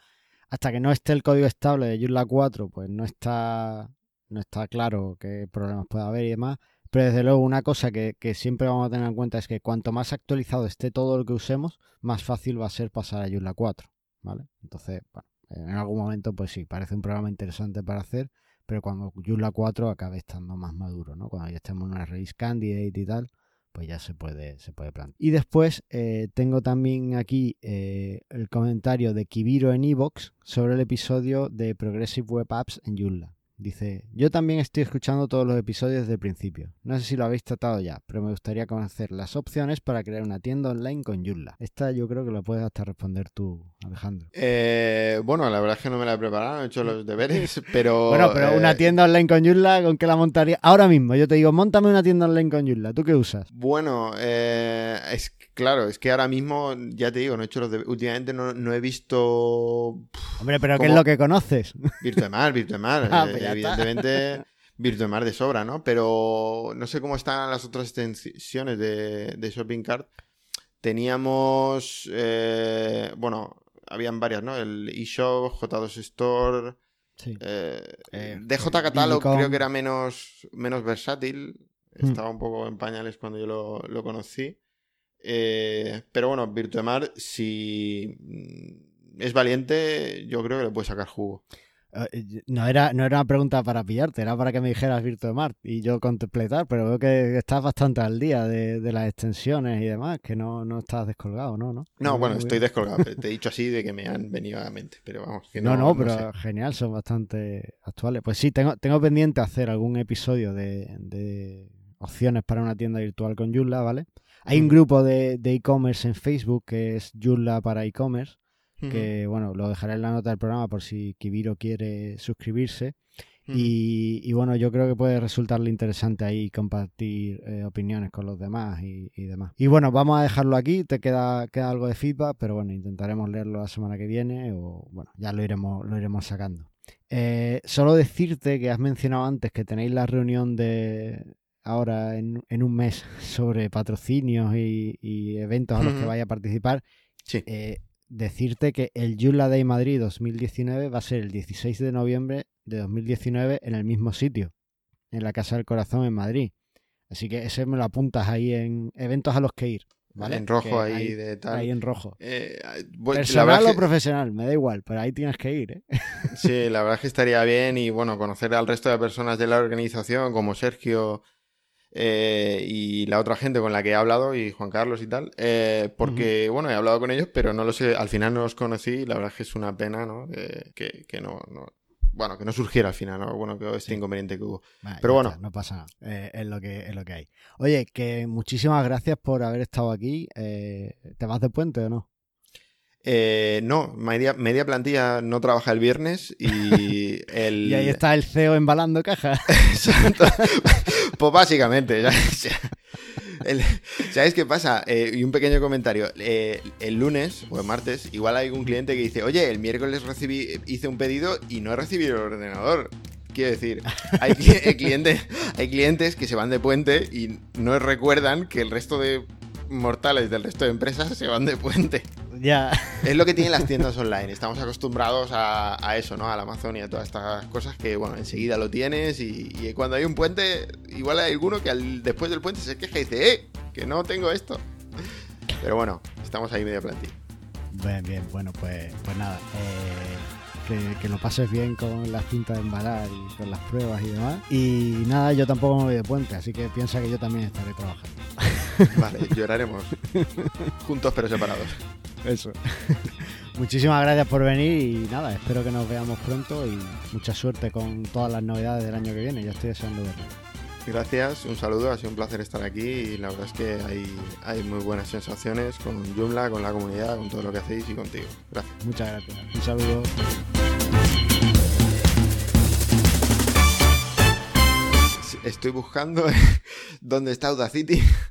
hasta que no esté el código estable de Joomla 4, pues no está, no está claro qué problemas puede haber y demás. Pero desde luego una cosa que, siempre vamos a tener en cuenta es que cuanto más actualizado esté todo lo que usemos, más fácil va a ser pasar a Joomla 4. ¿Vale? Entonces, bueno, en algún momento, pues sí, parece un programa interesante para hacer, pero cuando Joomla 4 acabe estando más maduro, ¿no? Cuando ya estemos en una release candidate y tal, pues ya se puede, se puede plantear. Y después eh, tengo también aquí eh, el comentario de Kibiro en Evox sobre el episodio de Progressive Web Apps en Joomla. Dice, yo también estoy escuchando todos los episodios desde el principio. No sé si lo habéis tratado ya, pero me gustaría conocer las opciones para crear una tienda online con Joomla. Esta yo creo que la puedes hasta responder tú, Alejandro. Eh, bueno, la verdad es que no me la he preparado, he hecho los deberes, [laughs] pero... bueno, pero una eh, tienda online con Joomla, ¿con qué la montaría? Ahora mismo, yo te digo, montame una tienda online con Joomla. ¿Tú qué usas? Bueno, eh, es claro, es que ahora mismo, ya te digo, no he hecho los deberes. Últimamente no, no he visto... Hombre, pero ¿qué es lo que conoces? Virtuemar, Virtuemar. [laughs] Ah, pues evidentemente, [laughs] Virtuemar de sobra, ¿no? Pero no sé cómo están las otras extensiones de, de Shopping Cart. Teníamos, eh, bueno, habían varias, ¿no? El eShop, J2 Store, Sí. eh, Eh, DJ Catalog Digicom. creo que era menos, menos versátil. Hmm. Estaba un poco en pañales cuando yo lo, lo conocí. Eh, pero bueno, Virtuemar, si mm, es valiente, yo creo que le puede sacar jugo. Eh, No era, no era una pregunta para pillarte, era para que me dijeras Virtuemart y yo completar, pero veo que estás bastante al día de, de las extensiones y demás, que no, no estás descolgado, ¿no? No, No, bueno, estoy descolgado. pero Te he dicho así de que me [laughs] han venido a la mente, pero vamos. Que No, no, pero sé. genial, son bastante actuales. Pues sí, tengo, tengo pendiente hacer algún episodio de, de opciones para una tienda virtual con Joomla, ¿vale? Hay un Ujú. grupo de de e-commerce en Facebook que es Joomla para e-commerce, Que bueno, lo dejaré en la nota del programa por si Kibiro quiere suscribirse. Y, y bueno, yo creo que puede resultarle interesante ahí compartir eh, opiniones con los demás y, y demás. Y bueno, vamos a dejarlo aquí, te queda, queda algo de feedback, pero bueno, intentaremos leerlo la semana que viene o bueno, ya lo iremos, lo iremos sacando. Eh, solo decirte que has mencionado antes que tenéis la reunión de ahora en, en un mes [laughs] sobre patrocinios y, y eventos a los que vaya a participar. Sí. Eh, decirte que el Joomla Day Madrid 2019 va a ser el 16 de noviembre de 2019 en el mismo sitio, en la Casa del Corazón en Madrid. Así que ese me lo apuntas ahí en eventos a los que ir. ¿vale? En rojo ahí, de tal. ahí en rojo. Eh, voy- la Personal verdad o que- profesional, me da igual, pero ahí tienes que ir. ¿eh? Sí, la verdad es que estaría bien y bueno, conocer al resto de personas de la organización, como Sergio eh, y la otra gente con la que he hablado, y Juan Carlos y tal, eh, porque bueno, he hablado con ellos, pero no lo sé, al final no los conocí y la verdad es que es una pena, ¿no? Que, que- que no, no- bueno, que no surgiera al final, ¿no? Bueno, que este Sí. inconveniente que hubo. Vale, Pero bueno. está, no pasa nada. Eh, es, lo que, es lo que hay. Oye, que muchísimas gracias por haber estado aquí. Eh, ¿Te vas de puente o no? Eh, no, media, media plantilla no trabaja el viernes y [laughs] el... Y ahí está el CEO embalando cajas. [laughs] Exacto. pues básicamente, el- ¿sabes qué pasa? Eh, y un pequeño comentario. Eh, el lunes o el martes, igual hay un cliente que dice, oye, el miércoles recibí, hice un pedido y no he recibido el ordenador. Quiero decir, hay [laughs] clientes, hay clientes que se van de puente y no recuerdan que el resto de mortales del resto de empresas se van de puente. Ya. Es lo que tienen las tiendas online. Estamos acostumbrados a, a eso, ¿no? Al Amazon y a todas estas cosas que, bueno, enseguida lo tienes y, y cuando hay un puente, igual hay alguno que al- después del puente se queja y dice, ¡eh! Que no tengo esto. Pero bueno, estamos ahí media plantilla. Bien, bien, bueno, pues, pues nada. eh, que, que lo pases bien con la cinta de embalar y con las pruebas y demás. Y nada, yo tampoco me voy de puente, así que piensa que yo también estaré trabajando. [laughs] Vale, lloraremos. [laughs] Juntos pero separados. Eso. [laughs] Muchísimas gracias por venir y nada, espero que nos veamos pronto y mucha suerte con todas las novedades del año que viene. Ya estoy deseando verlo. Gracias, un saludo, ha sido un placer estar aquí y la verdad es que hay, hay muy buenas sensaciones con Joomla, con la comunidad, con todo lo que hacéis y contigo. Gracias. Muchas gracias. Un saludo. Estoy buscando [laughs] dónde está Audacity.